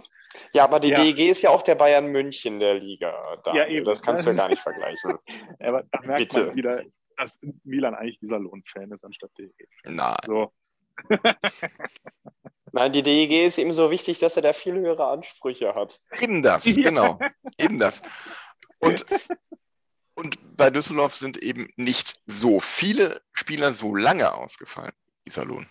Ja, aber die Ja. DEG ist ja auch der Bayern München der Liga. Daniel. Ja, eben. Das kannst du ja gar nicht vergleichen. Aber da merkt Bitte. man wieder, dass Milan eigentlich dieser Lohn-Fan ist anstatt DEG. Nein. So. Nein, die DEG ist ihm so wichtig, dass er da viel höhere Ansprüche hat. Eben das, genau. Eben das. Und, und bei Düsseldorf sind eben nicht so viele Spieler so lange ausgefallen, Iserlohn.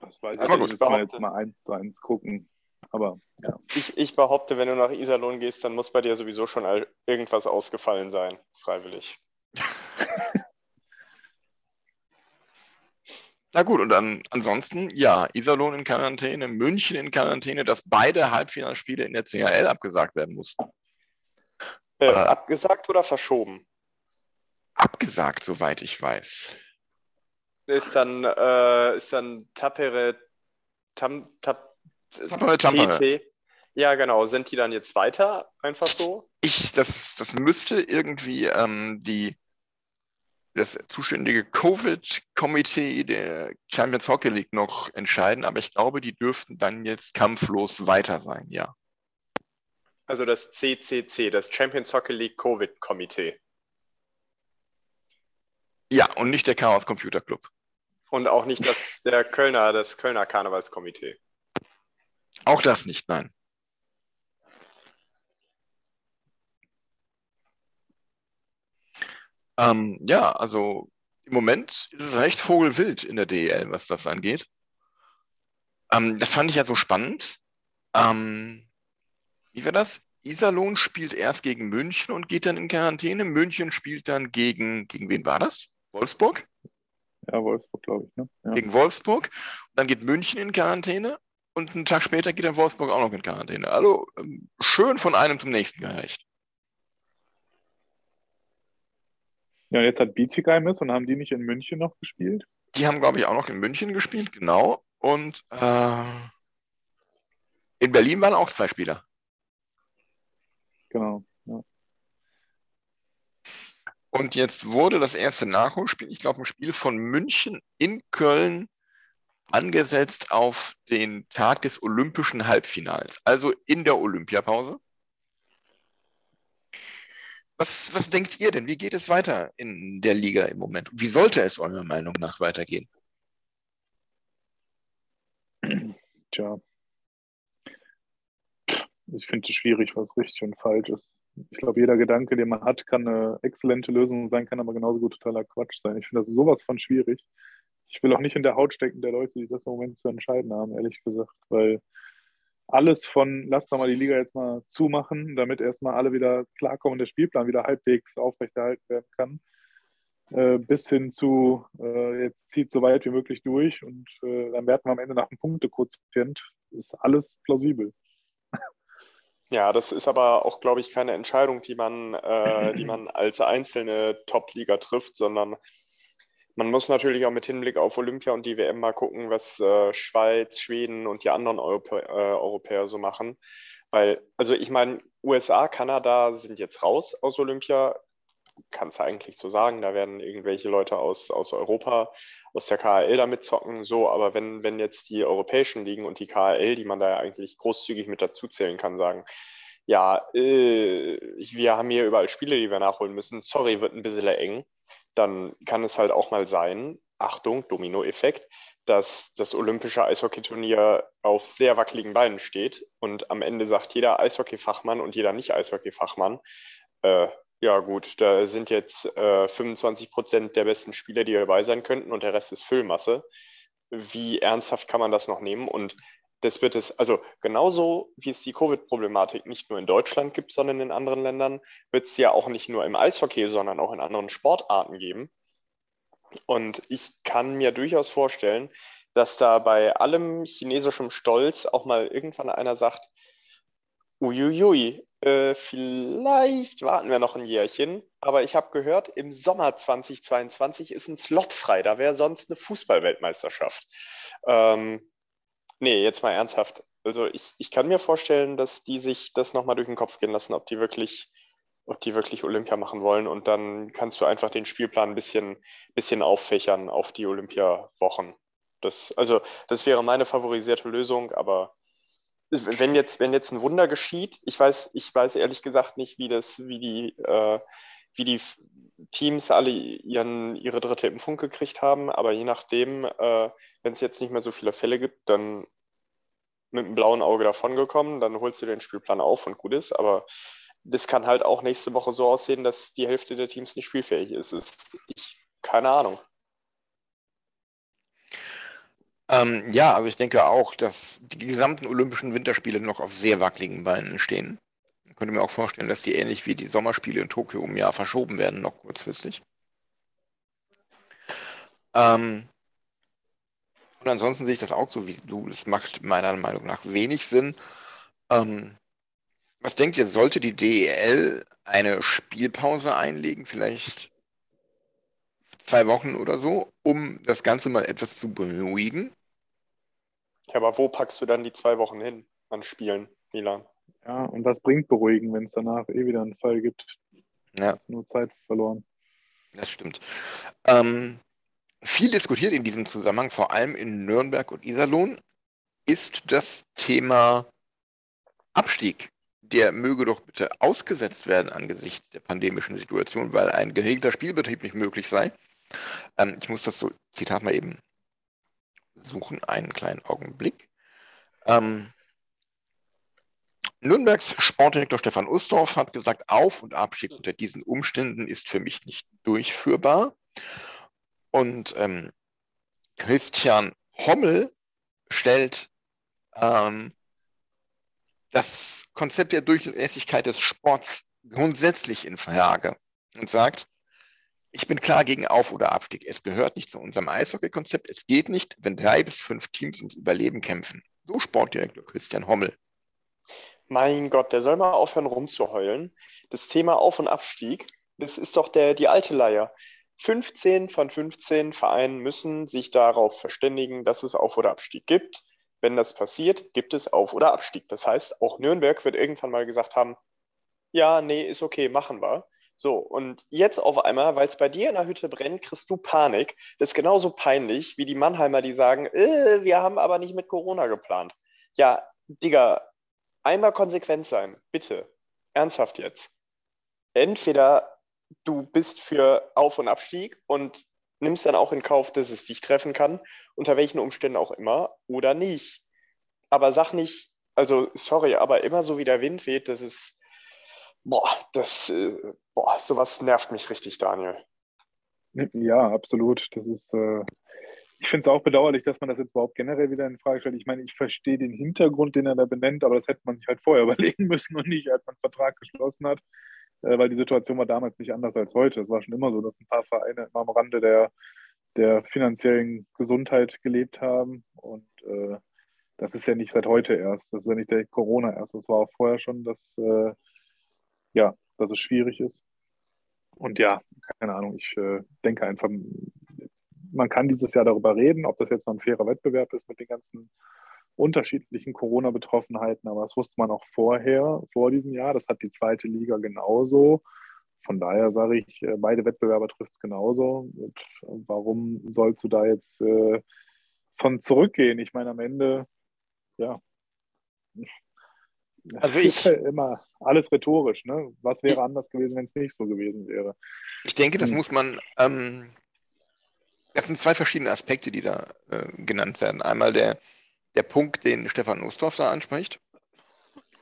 Das weiß ich Aber nicht, gut. müssen wir jetzt mal eins zu eins gucken. Aber ja. Ich, ich behaupte, wenn du nach Iserlohn gehst, dann muss bei dir sowieso schon irgendwas ausgefallen sein, freiwillig. Na gut, und dann ansonsten, ja, Iserlohn in Quarantäne, München in Quarantäne, dass beide Halbfinalspiele in der CHL abgesagt werden mussten. Äh, abgesagt oder verschoben? Abgesagt, soweit ich weiß. Ist dann, äh, ist dann Tapere, Tam, Tap, Tampere. TT. Ja, genau. Sind die dann jetzt weiter? Einfach so? Ich, das, das müsste irgendwie ähm, die, das zuständige Covid-Komitee der Champions Hockey League noch entscheiden, aber ich glaube, die dürften dann jetzt kampflos weiter sein, ja. Also das CCC, das Champions Hockey League Covid Komitee. Ja, und nicht der Chaos Computer Club. Und auch nicht das, der Kölner, das Kölner Karnevalskomitee. Auch das nicht, nein. Ähm, ja, also im Moment ist es recht vogelwild in der DEL, was das angeht. Ähm, das fand ich ja so spannend. Ähm, wie war das? Iserlohn spielt erst gegen München und geht dann in Quarantäne. München spielt dann gegen, gegen wen war das? Wolfsburg? Ja, Wolfsburg, glaube ich. Ne? Ja. Gegen Wolfsburg. Dann geht München in Quarantäne und einen Tag später geht dann Wolfsburg auch noch in Quarantäne. Also ähm, schön von einem zum nächsten gereicht. Ja, und jetzt hat Bietigheim und haben die nicht in München noch gespielt? Die haben, glaube ich, auch noch in München gespielt, genau. Und äh, in Berlin waren auch zwei Spieler. Genau. Ja. Und jetzt wurde das erste Nachholspiel, ich glaube, ein Spiel von München in Köln angesetzt auf den Tag des olympischen Halbfinals, also in der Olympiapause. Was, was denkt ihr denn? Wie geht es weiter in der Liga im Moment? Wie sollte es eurer Meinung nach weitergehen? Tja. Ich finde es schwierig, was richtig und falsch ist. Ich glaube, jeder Gedanke, den man hat, kann eine exzellente Lösung sein, kann aber genauso gut totaler Quatsch sein. Ich finde das sowas von schwierig. Ich will auch nicht in der Haut stecken der Leute, die das im Moment zu entscheiden haben, ehrlich gesagt, weil alles von, lass doch mal die Liga jetzt mal zumachen, damit erstmal alle wieder klarkommen und der Spielplan wieder halbwegs aufrechterhalten werden kann, äh, bis hin zu, äh, jetzt zieht so weit wie möglich durch und äh, dann werten wir am Ende nach einem Punktequotient. Ist alles plausibel. Ja, das ist aber auch, glaube ich, keine Entscheidung, die man, äh, die man als einzelne Top-Liga trifft, sondern man muss natürlich auch mit Hinblick auf Olympia und die WM mal gucken, was äh, Schweiz, Schweden und die anderen Europä äh, Europäer so machen. Weil, also ich meine, USA, Kanada sind jetzt raus aus Olympia, kann es eigentlich so sagen. Da werden irgendwelche Leute aus, aus Europa, aus der KHL damit zocken, so, aber wenn, wenn jetzt die europäischen Ligen und die KHL, die man da ja eigentlich großzügig mit dazuzählen kann, sagen, ja, äh, wir haben hier überall Spiele, die wir nachholen müssen, sorry, wird ein bisschen eng, dann kann es halt auch mal sein, Achtung, Dominoeffekt, dass das olympische Eishockeyturnier auf sehr wackeligen Beinen steht und am Ende sagt jeder Eishockeyfachmann und jeder Nicht-Eishockeyfachmann, äh, ja, gut, da sind jetzt äh, 25 Prozent der besten Spieler, die dabei sein könnten und der Rest ist Füllmasse. Wie ernsthaft kann man das noch nehmen? Und das wird es, also genauso wie es die Covid-Problematik nicht nur in Deutschland gibt, sondern in anderen Ländern, wird es ja auch nicht nur im Eishockey, sondern auch in anderen Sportarten geben. Und ich kann mir durchaus vorstellen, dass da bei allem chinesischem Stolz auch mal irgendwann einer sagt, uiuiui, äh, vielleicht warten wir noch ein Jährchen, aber ich habe gehört, im Sommer 2022 ist ein Slot frei. Da wäre sonst eine Fußballweltmeisterschaft. Ähm, nee, jetzt mal ernsthaft. Also ich, ich kann mir vorstellen, dass die sich das nochmal durch den Kopf gehen lassen, ob die wirklich, ob die wirklich Olympia machen wollen. Und dann kannst du einfach den Spielplan ein bisschen, bisschen auffächern auf die Olympiawochen. Das, also, das wäre meine favorisierte Lösung, aber wenn jetzt, wenn jetzt ein Wunder geschieht, ich weiß, ich weiß ehrlich gesagt nicht, wie das, wie die, äh, wie die Teams alle ihren, ihre dritte Impfung gekriegt haben, aber je nachdem, äh, wenn es jetzt nicht mehr so viele Fälle gibt, dann mit einem blauen Auge davongekommen, dann holst du den Spielplan auf und gut ist, aber das kann halt auch nächste Woche so aussehen, dass die Hälfte der Teams nicht spielfähig ist. ist ich, keine Ahnung. Ähm, ja, also ich denke auch, dass die gesamten Olympischen Winterspiele noch auf sehr wackeligen Beinen stehen. Ich könnte mir auch vorstellen, dass die ähnlich wie die Sommerspiele in Tokio um Jahr verschoben werden, noch kurzfristig. Ähm, und ansonsten sehe ich das auch so wie du. Das macht meiner Meinung nach wenig Sinn. Ähm, was denkt ihr, sollte die DEL eine Spielpause einlegen? Vielleicht zwei Wochen oder so, um das Ganze mal etwas zu beruhigen. Ja, aber wo packst du dann die zwei Wochen hin an Spielen, Milan? Ja, und was bringt beruhigen, wenn es danach eh wieder einen Fall gibt? Ja. Ist nur Zeit verloren. Das stimmt. Ähm, viel diskutiert in diesem Zusammenhang, vor allem in Nürnberg und Iserlohn, ist das Thema Abstieg. Der möge doch bitte ausgesetzt werden angesichts der pandemischen Situation, weil ein geregelter Spielbetrieb nicht möglich sei. Ähm, ich muss das so, Zitat mal eben suchen, einen kleinen Augenblick. Ähm, Nürnbergs Sportdirektor Stefan Ustorf hat gesagt, Auf- und Abstieg unter diesen Umständen ist für mich nicht durchführbar. Und ähm, Christian Hommel stellt ähm, das Konzept der Durchlässigkeit des Sports grundsätzlich in Frage und sagt, ich bin klar gegen Auf- oder Abstieg. Es gehört nicht zu unserem Eishockey-Konzept. Es geht nicht, wenn drei bis fünf Teams ums Überleben kämpfen. So Sportdirektor Christian Hommel. Mein Gott, der soll mal aufhören rumzuheulen. Das Thema Auf- und Abstieg, das ist doch der, die alte Leier. 15 von 15 Vereinen müssen sich darauf verständigen, dass es Auf- oder Abstieg gibt. Wenn das passiert, gibt es Auf- oder Abstieg. Das heißt, auch Nürnberg wird irgendwann mal gesagt haben, ja, nee, ist okay, machen wir. So, und jetzt auf einmal, weil es bei dir in der Hütte brennt, kriegst du Panik. Das ist genauso peinlich wie die Mannheimer, die sagen, äh, wir haben aber nicht mit Corona geplant. Ja, Digga, einmal konsequent sein, bitte. Ernsthaft jetzt. Entweder du bist für Auf- und Abstieg und nimmst dann auch in Kauf, dass es dich treffen kann, unter welchen Umständen auch immer, oder nicht. Aber sag nicht, also sorry, aber immer so wie der Wind weht, das ist, boah, das, äh, boah, sowas nervt mich richtig, Daniel. Ja, absolut. Das ist, äh, ich finde es auch bedauerlich, dass man das jetzt überhaupt generell wieder in Frage stellt. Ich meine, ich verstehe den Hintergrund, den er da benennt, aber das hätte man sich halt vorher überlegen müssen und nicht, als man den Vertrag geschlossen hat, äh, weil die Situation war damals nicht anders als heute. Es war schon immer so, dass ein paar Vereine immer am Rande der, der finanziellen Gesundheit gelebt haben und äh, das ist ja nicht seit heute erst, das ist ja nicht der Corona erst, das war auch vorher schon, dass, äh, ja, dass es schwierig ist. Und ja, keine Ahnung, ich äh, denke einfach, man kann dieses Jahr darüber reden, ob das jetzt noch ein fairer Wettbewerb ist mit den ganzen unterschiedlichen Corona-Betroffenheiten, aber das wusste man auch vorher, vor diesem Jahr. Das hat die zweite Liga genauso. Von daher sage ich, äh, beide Wettbewerber trifft es genauso. Warum sollst du da jetzt äh, von zurückgehen? Ich meine, am Ende, ja. Also ich halt immer alles rhetorisch. Ne? Was wäre anders gewesen, wenn es nicht so gewesen wäre? Ich denke, das Hm. muss man. Ähm, das sind zwei verschiedene Aspekte, die da äh, genannt werden. Einmal der, der Punkt, den Stefan Nussdorf da anspricht,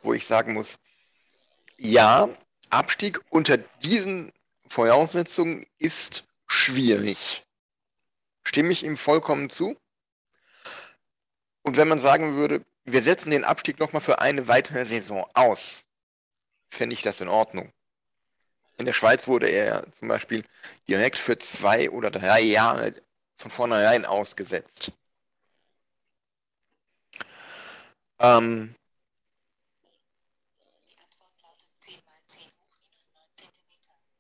wo ich sagen muss, ja, Abstieg unter diesen Voraussetzungen ist schwierig. Stimme ich ihm vollkommen zu. Und wenn man sagen würde, wir setzen den Abstieg nochmal für eine weitere Saison aus, fände ich das in Ordnung. In der Schweiz wurde er zum Beispiel direkt für zwei oder drei Jahre von vornherein ausgesetzt. Ähm,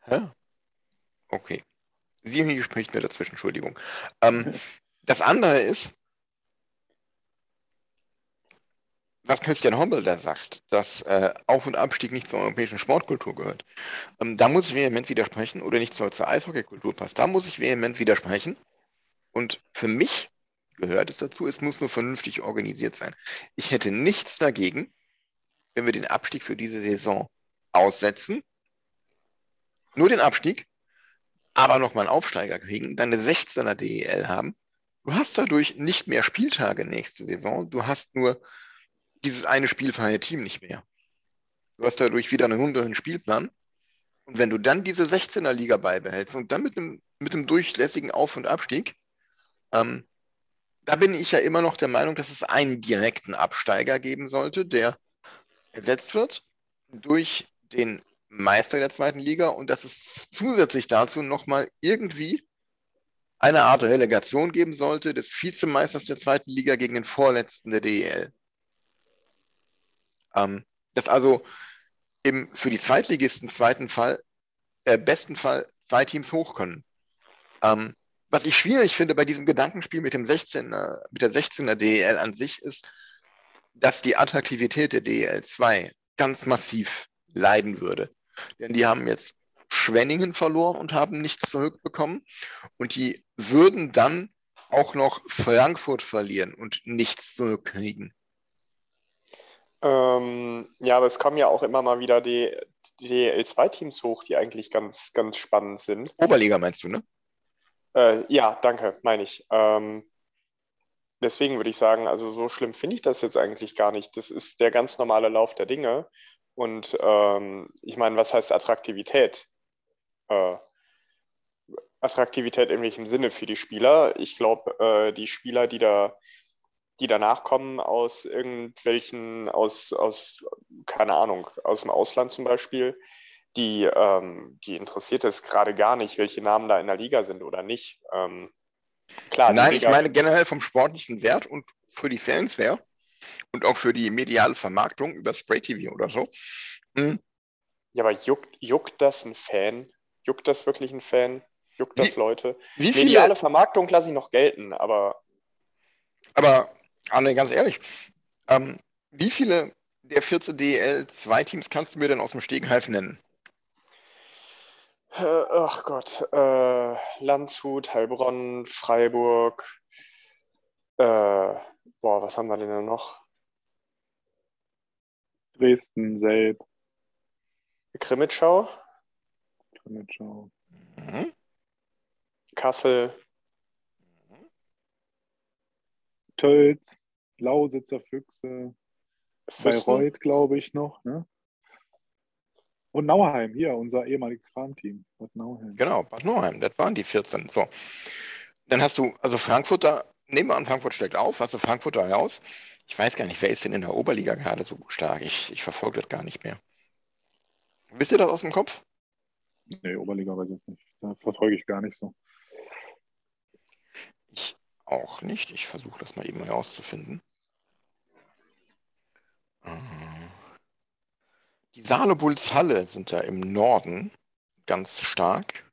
hä? Okay. Siri spricht mir dazwischen, Entschuldigung. Ähm, das andere ist, was Christian Hommel da sagt, dass äh, Auf- und Abstieg nicht zur europäischen Sportkultur gehört. Ähm, da muss ich vehement widersprechen oder nicht zur, zur Eishockeykultur passt. Da muss ich vehement widersprechen. Und für mich gehört es dazu, es muss nur vernünftig organisiert sein. Ich hätte nichts dagegen, wenn wir den Abstieg für diese Saison aussetzen, nur den Abstieg, aber nochmal einen Aufsteiger kriegen, dann eine 16er DEL haben. Du hast dadurch nicht mehr Spieltage nächste Saison, du hast nur dieses eine spielfreie Team nicht mehr. Du hast dadurch wieder einen hunderen Spielplan. Und wenn du dann diese 16er Liga beibehältst und dann mit einem, mit einem durchlässigen Auf- und Abstieg, ähm, da bin ich ja immer noch der Meinung, dass es einen direkten Absteiger geben sollte, der ersetzt wird durch den Meister der zweiten Liga und dass es zusätzlich dazu nochmal irgendwie eine Art Relegation geben sollte des Vizemeisters der zweiten Liga gegen den Vorletzten der DEL. Ähm, dass also im für die Zweitligisten zweiten Fall, äh, besten Fall zwei Teams hoch können. Ähm, was ich schwierig finde bei diesem Gedankenspiel mit dem 16er, mit der 16er DEL an sich ist, dass die Attraktivität der DEL 2 ganz massiv leiden würde. Denn die haben jetzt Schwenningen verloren und haben nichts zurückbekommen. Und die würden dann auch noch Frankfurt verlieren und nichts zurückkriegen. Ähm, ja, aber es kommen ja auch immer mal wieder die, die L2-Teams hoch, die eigentlich ganz, ganz spannend sind. Oberliga meinst du, ne? Äh, ja, danke, meine ich. Ähm, deswegen würde ich sagen, also so schlimm finde ich das jetzt eigentlich gar nicht. Das ist der ganz normale Lauf der Dinge. Und ähm, ich meine, was heißt Attraktivität? Äh, Attraktivität in welchem Sinne für die Spieler? Ich glaube, äh, die Spieler, die da, die danach kommen aus irgendwelchen, aus, aus, keine Ahnung, aus dem Ausland zum Beispiel, die, ähm, die interessiert es gerade gar nicht, welche Namen da in der Liga sind oder nicht. Ähm, klar, Nein, ich Liga- meine generell vom sportlichen Wert und für die Fans wäre und auch für die mediale Vermarktung über Spray TV oder so. Hm, Ja, aber juckt, juckt das ein Fan? Juckt das wirklich ein Fan? Juckt das Wie- Leute? Wie viele, Mediale Vermarktung lasse ich noch gelten, aber aber Arne, ganz ehrlich, ähm, wie viele der 14 DEL 2 Teams kannst du mir denn aus dem Stegreif nennen? Äh, ach Gott, äh, Landshut, Heilbronn, Freiburg, äh, boah, was haben wir denn da noch? Dresden, Selb, Krimitschau, Grimmitschau. Mhm. Kassel, Tölz, Lausitzer Füchse, Füssen. Bayreuth, glaube ich, noch. Ne? Und Nauheim, hier, unser ehemaliges Farmteam. Bad Nauheim. Genau, Bad Nauheim, das waren die 14. So. Dann hast du, also Frankfurt da, nehmen wir an, Frankfurt steigt auf, hast du Frankfurt da raus. Ich weiß gar nicht, wer ist denn in der Oberliga gerade so stark? Ich, ich verfolge das gar nicht mehr. Wisst ihr das aus dem Kopf? Nee, Oberliga weiß ich jetzt nicht. Da verfolge ich gar nicht so. Ich auch nicht. Ich versuche das mal eben herauszufinden. Die Saale-Bulls Halle sind da im Norden ganz stark.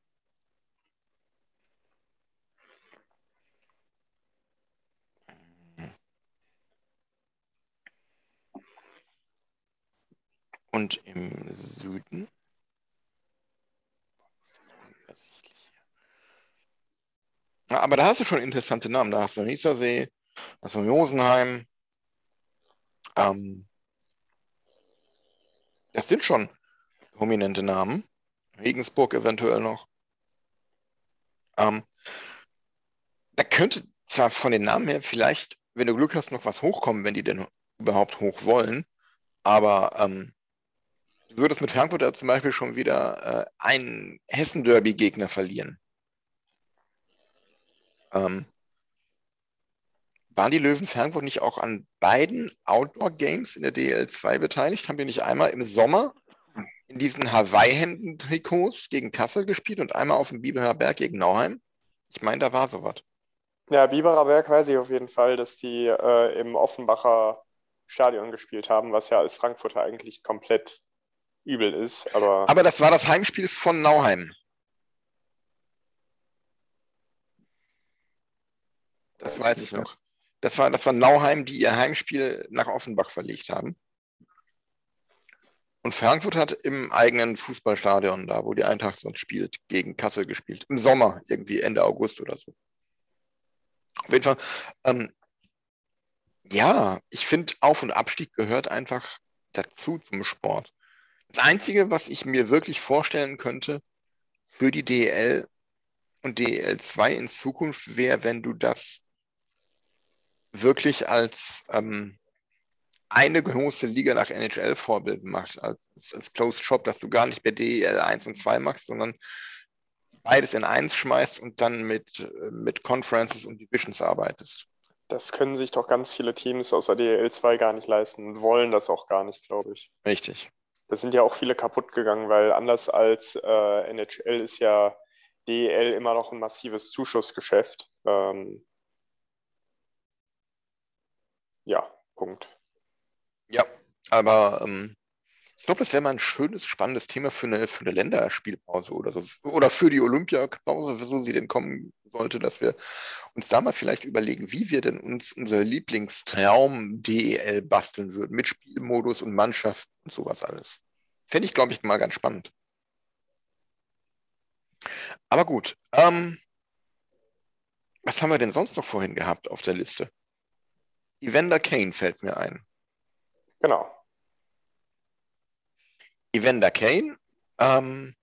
Und im Süden. Ja, aber da hast du schon interessante Namen. Da hast du Niesersee, da hast du Josenheim. Ähm, das sind schon prominente Namen. Regensburg eventuell noch. Ähm, da könnte zwar von den Namen her vielleicht, wenn du Glück hast, noch was hochkommen, wenn die denn überhaupt hoch wollen. Aber ähm, du würdest mit Frankfurt zum Beispiel schon wieder äh, einen Hessen-Derby-Gegner verlieren. Ähm, waren die Löwen Frankfurt nicht auch an beiden Outdoor-Games in der DL2 beteiligt? Haben die nicht einmal im Sommer in diesen Hawaii-Hemden-Trikots gegen Kassel gespielt und einmal auf dem Biberer Berg gegen Nauheim? Ich meine, da war sowas. Ja, Biberer Berg weiß ich auf jeden Fall, dass die äh, im Offenbacher Stadion gespielt haben, was ja als Frankfurter eigentlich komplett übel ist. Aber, aber das war das Heimspiel von Nauheim. Das weiß ich noch. Das war, das war Nauheim, die ihr Heimspiel nach Offenbach verlegt haben. Und Frankfurt hat im eigenen Fußballstadion, da wo die Eintracht sonst spielt, gegen Kassel gespielt. Im Sommer, irgendwie Ende August oder so. Auf jeden Fall. Ähm, ja, ich finde, Auf- und Abstieg gehört einfach dazu zum Sport. Das Einzige, was ich mir wirklich vorstellen könnte für die DL und DL 2 in Zukunft wäre, wenn du das wirklich als ähm, eine große Liga nach NHL-Vorbild machst, als, als Closed Shop, dass du gar nicht mehr DEL 1 und 2 machst, sondern beides in eins schmeißt und dann mit, mit Conferences und Divisions arbeitest. Das können sich doch ganz viele Teams aus der DEL 2 gar nicht leisten und wollen das auch gar nicht, glaube ich. Richtig. Da sind ja auch viele kaputt gegangen, weil anders als äh, NHL ist ja DEL immer noch ein massives Zuschussgeschäft. Ähm, ja, Punkt. Ja, aber ähm, ich glaube, das wäre mal ein schönes, spannendes Thema für eine, für eine Länderspielpause oder so. Oder für die Olympiapause, wieso sie denn kommen sollte, dass wir uns da mal vielleicht überlegen, wie wir denn uns unser Lieblingstraum DEL basteln würden, mit Spielmodus und Mannschaft und sowas alles. Fände ich, glaube ich, mal ganz spannend. Aber gut, ähm, was haben wir denn sonst noch vorhin gehabt auf der Liste? Evander Kane fällt mir ein. Genau. Evander Kane ähm,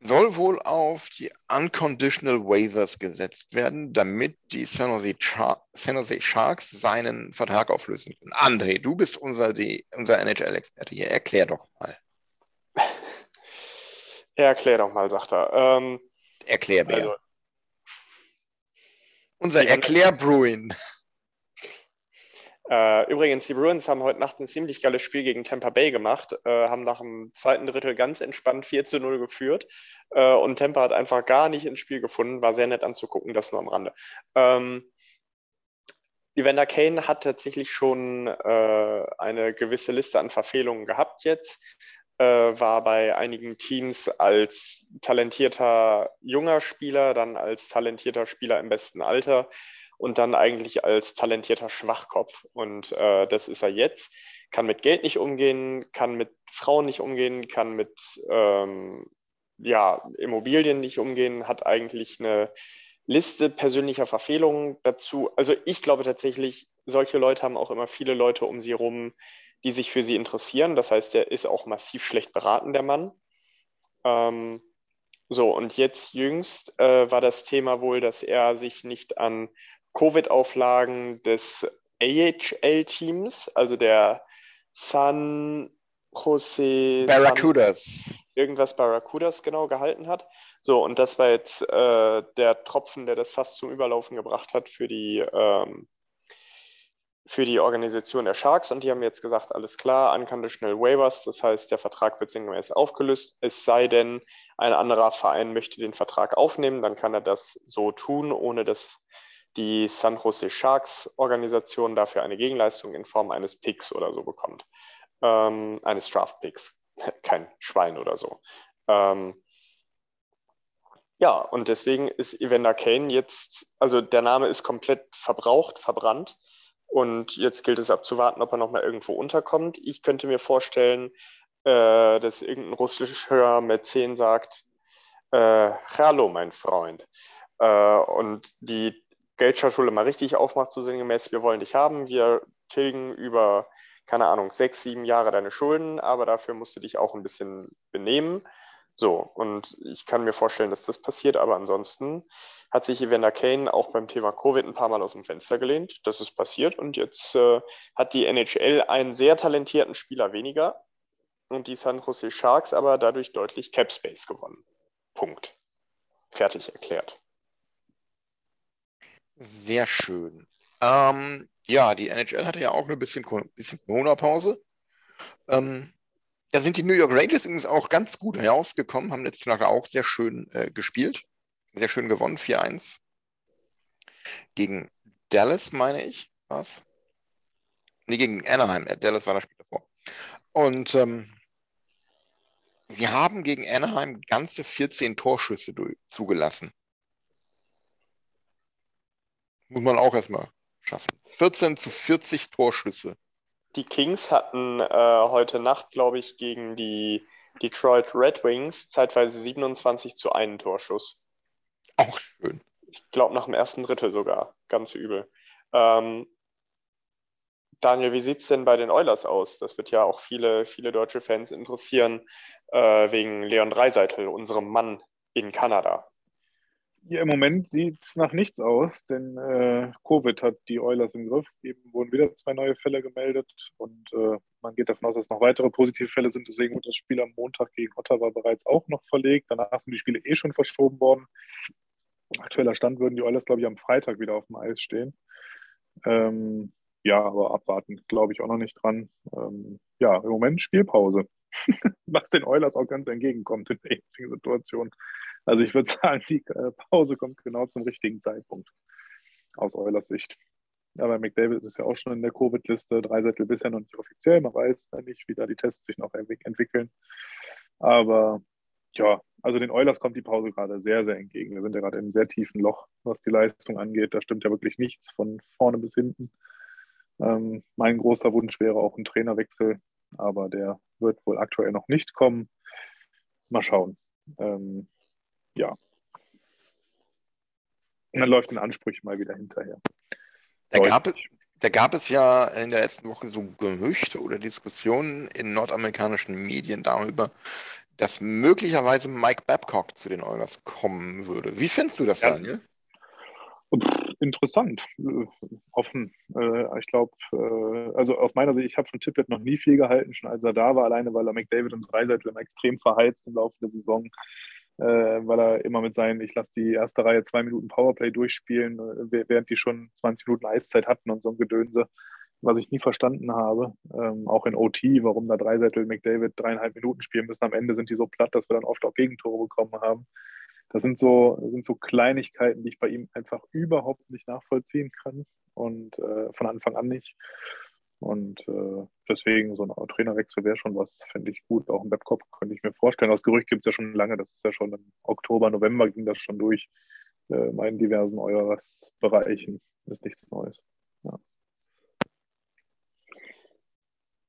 soll wohl auf die Unconditional Waivers gesetzt werden, damit die San Jose, Char San Jose Sharks seinen Vertrag auflösen können. André, du bist unser, unser NHL-Experte hier. Erklär doch mal. Erklär doch mal, sagt er. Ähm, Erklärbär. Also, unser Erklärbruin. Äh, übrigens, die Bruins haben heute Nacht ein ziemlich geiles Spiel gegen Tampa Bay gemacht, äh, haben nach dem zweiten Drittel ganz entspannt 4 zu 0 geführt äh, und Tampa hat einfach gar nicht ins Spiel gefunden, war sehr nett anzugucken, das nur am Rande. Ähm, Evander Kane hat tatsächlich schon äh, eine gewisse Liste an Verfehlungen gehabt jetzt, war bei einigen Teams als talentierter junger Spieler, dann als talentierter Spieler im besten Alter und dann eigentlich als talentierter Schwachkopf. Und äh, das ist er jetzt. Kann mit Geld nicht umgehen, kann mit Frauen nicht umgehen, kann mit ähm, ja, Immobilien nicht umgehen, hat eigentlich eine Liste persönlicher Verfehlungen dazu. Also ich glaube tatsächlich, solche Leute haben auch immer viele Leute um sie herum, die sich für sie interessieren. Das heißt, er ist auch massiv schlecht beraten, der Mann. Ähm, so, und jetzt jüngst äh, war das Thema wohl, dass er sich nicht an Covid-Auflagen des AHL-Teams, also der San Jose Barracudas. San, irgendwas Barracudas genau gehalten hat. So, und das war jetzt äh, der Tropfen, der das fast zum Überlaufen gebracht hat für die, ähm, für die Organisation der Sharks. Und die haben jetzt gesagt, alles klar, unconditional waivers, das heißt, der Vertrag wird sinngemäß aufgelöst. Es sei denn, ein anderer Verein möchte den Vertrag aufnehmen, dann kann er das so tun, ohne dass die San Jose Sharks Organisation dafür eine Gegenleistung in Form eines Picks oder so bekommt. Ähm, eines Draft Picks. Kein Schwein oder so. Ähm, ja, und deswegen ist Evander Kane jetzt, also der Name ist komplett verbraucht, verbrannt. Und jetzt gilt es abzuwarten, ob er nochmal irgendwo unterkommt. Ich könnte mir vorstellen, äh, dass irgendein russischer Mäzen sagt, äh, hallo mein Freund. Äh, und die Geldschatulle mal richtig aufmacht, so sinngemäß, wir wollen dich haben, wir tilgen über, keine Ahnung, sechs, sieben Jahre deine Schulden, aber dafür musst du dich auch ein bisschen benehmen. So, und ich kann mir vorstellen, dass das passiert, aber ansonsten hat sich Evander Kane auch beim Thema Covid ein paar Mal aus dem Fenster gelehnt. Das ist passiert und jetzt äh, hat die NHL einen sehr talentierten Spieler weniger und die San Jose Sharks aber dadurch deutlich Cap Space gewonnen. Punkt. Fertig erklärt. Sehr schön. Ähm, ja, die NHL hatte ja auch eine bisschen, bisschen Corona-Pause. Ähm, da sind die New York Rangers übrigens auch ganz gut herausgekommen, haben letzte Woche auch sehr schön äh, gespielt. Sehr schön gewonnen, 4-1. Gegen Dallas, meine ich, was? Nee, gegen Anaheim. Äh, Dallas war das Spiel davor. Und ähm, sie haben gegen Anaheim ganze 14 Torschüsse zugelassen. Muss man auch erstmal schaffen. 14 zu 40 Torschüsse. Die Kings hatten äh, heute Nacht, glaube ich, gegen die Detroit Red Wings zeitweise 27 zu 1 Torschuss. Auch schön. Ich glaube, nach dem ersten Drittel sogar. Ganz übel. Ähm, Daniel, wie sieht es denn bei den Oilers aus? Das wird ja auch viele, viele deutsche Fans interessieren, äh, wegen Leon Dreiseitel, unserem Mann in Kanada. Ja, im Moment sieht es nach nichts aus, denn äh, Covid hat die Oilers im Griff. Eben wurden wieder zwei neue Fälle gemeldet und äh, man geht davon aus, dass noch weitere positive Fälle sind. Deswegen wurde das Spiel am Montag gegen Ottawa bereits auch noch verlegt. Danach sind die Spiele eh schon verschoben worden. Aktueller Stand würden die Oilers, glaube ich, am Freitag wieder auf dem Eis stehen. Ähm, ja, aber abwarten glaube ich auch noch nicht dran. Ähm, ja, im Moment Spielpause, was den Oilers auch ganz entgegenkommt in der jetzigen Situation. Also ich würde sagen, die äh, Pause kommt genau zum richtigen Zeitpunkt aus Eulers Sicht. Aber McDavid ist ja auch schon in der Covid-Liste, drei Sättel bisher noch nicht offiziell. Man weiß ja nicht, wie da die Tests sich noch entwickeln. Aber ja, also den Eulers kommt die Pause gerade sehr, sehr entgegen. Wir sind ja gerade in einem sehr tiefen Loch, was die Leistung angeht. Da stimmt ja wirklich nichts von vorne bis hinten. Ähm, mein großer Wunsch wäre auch ein Trainerwechsel, aber der wird wohl aktuell noch nicht kommen. Mal schauen. Ähm, ja. Und dann läuft den Ansprüchen mal wieder hinterher. Da gab, es, da gab es ja in der letzten Woche so Gerüchte oder Diskussionen in nordamerikanischen Medien darüber, dass möglicherweise Mike Babcock zu den Oilers kommen würde. Wie findest du das, ja. Daniel? Interessant, offen. Äh, ich glaube, äh, also aus meiner Sicht, ich habe von Tippett noch nie viel gehalten, schon als er da war, alleine weil er McDavid und Dreiseitel extrem verheizt im Laufe der Saison äh, weil er immer mit seinen, ich lasse die erste Reihe zwei Minuten Powerplay durchspielen, äh, während die schon 20 Minuten Eiszeit hatten und so ein Gedönse, was ich nie verstanden habe. Ähm, auch in OT, warum da drei Sättel McDavid dreieinhalb Minuten spielen müssen. Am Ende sind die so platt, dass wir dann oft auch Gegentore bekommen haben. Das sind so, sind so Kleinigkeiten, die ich bei ihm einfach überhaupt nicht nachvollziehen kann und äh, von Anfang an nicht. Und äh, deswegen so ein Trainerwechsel wäre schon was, finde ich gut. Auch im Webcop könnte ich mir vorstellen. Das Gerücht gibt es ja schon lange. Das ist ja schon im Oktober, November ging das schon durch äh, meinen diversen eures Bereichen. Das ist nichts Neues. Ja.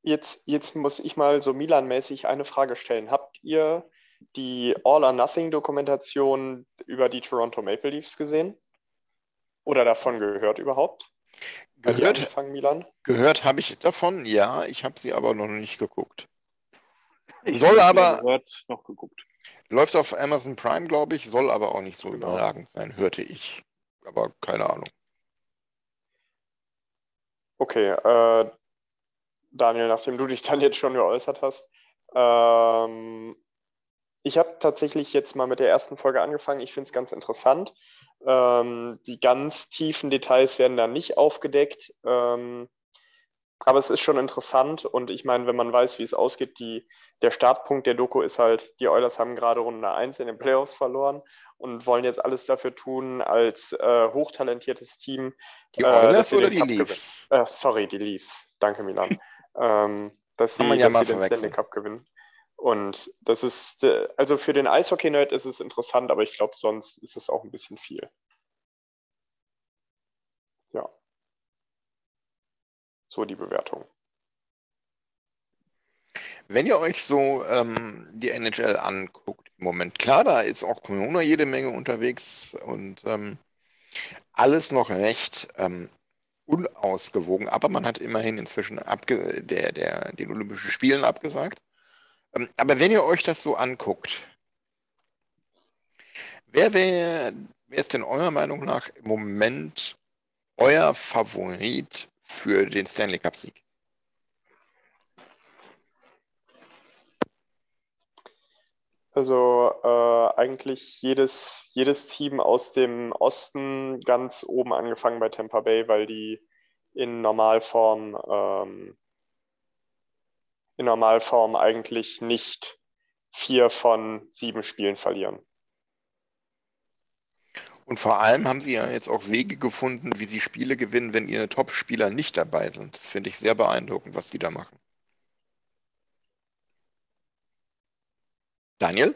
Jetzt, jetzt muss ich mal so Milan-mäßig eine Frage stellen. Habt ihr die All or Nothing Dokumentation über die Toronto Maple Leafs gesehen? Oder davon gehört überhaupt? Gehört, Milan? gehört habe ich davon, ja. Ich habe sie aber noch nicht geguckt. Ich soll aber. Gehört, noch geguckt. Läuft auf Amazon Prime, glaube ich, soll aber auch nicht so genau. überragend sein, hörte ich. Aber keine Ahnung. Okay, äh, Daniel, nachdem du dich dann jetzt schon geäußert hast, ähm, ich habe tatsächlich jetzt mal mit der ersten Folge angefangen. Ich finde es ganz interessant. Ähm, die ganz tiefen Details werden da nicht aufgedeckt. Ähm, aber es ist schon interessant und ich meine, wenn man weiß, wie es ausgeht, die, der Startpunkt der Doku ist halt, die Oilers haben gerade Runde 1 in den Playoffs verloren und wollen jetzt alles dafür tun, als äh, hochtalentiertes Team. Die äh, Oilers sie oder die Cup Leafs? Äh, sorry, die Leafs. Danke, Milan. ähm, dass sie, ja dass sie den. Stanley Cup gewinnen. Und das ist, äh, also für den Eishockey-Nerd ist es interessant, aber ich glaube, sonst ist es auch ein bisschen viel. Ja. So die Bewertung. Wenn ihr euch so ähm, die NHL anguckt im Moment, klar, da ist auch Corona jede Menge unterwegs und ähm, alles noch recht ähm, unausgewogen, aber man hat immerhin inzwischen der, der, den Olympischen Spielen abgesagt. Ähm, aber wenn ihr euch das so anguckt, wer wäre wer ist denn eurer Meinung nach im Moment euer Favorit für den Stanley Cup-Sieg? Also äh, eigentlich jedes, jedes Team aus dem Osten ganz oben angefangen bei Tampa Bay, weil die in Normalform, ähm, in Normalform eigentlich nicht vier von sieben Spielen verlieren. Und vor allem haben sie ja jetzt auch Wege gefunden, wie sie Spiele gewinnen, wenn ihre Top-Spieler nicht dabei sind. Das finde ich sehr beeindruckend, was die da machen. Daniel?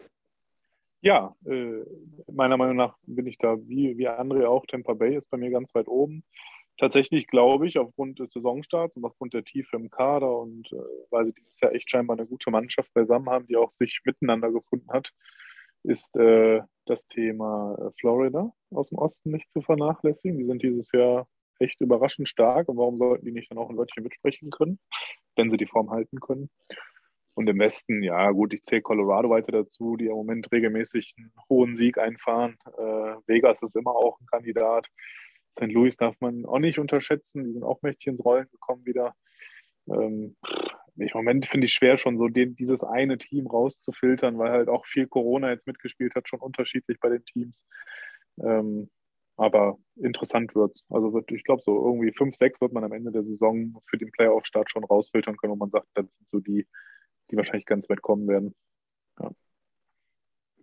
Ja, äh, meiner Meinung nach bin ich da wie, wie André auch. Tampa Bay ist bei mir ganz weit oben. Tatsächlich glaube ich, aufgrund des Saisonstarts und aufgrund der Tiefe im Kader und äh, weil sie dieses Jahr echt scheinbar eine gute Mannschaft beisammen haben, die auch sich miteinander gefunden hat, ist äh, das Thema äh, Florida aus dem Osten nicht zu vernachlässigen. Die sind dieses Jahr echt überraschend stark und warum sollten die nicht dann auch ein Wörtchen mitsprechen können, wenn sie die Form halten können? Und im Westen, ja gut, ich zähle Colorado weiter dazu, die im Moment regelmäßig einen hohen Sieg einfahren. Äh, Vegas ist immer auch ein Kandidat. St. Louis darf man auch nicht unterschätzen, die sind auch mächtig ins Rollen gekommen wieder. Ähm, Im Moment finde ich schwer, schon so den, dieses eine Team rauszufiltern, weil halt auch viel Corona jetzt mitgespielt hat, schon unterschiedlich bei den Teams. Ähm, aber interessant wird's. Also wird, ich glaube, so irgendwie 5, 6 wird man am Ende der Saison für den Playoff-Start schon rausfiltern können, wo man sagt, das sind so die, die wahrscheinlich ganz weit kommen werden.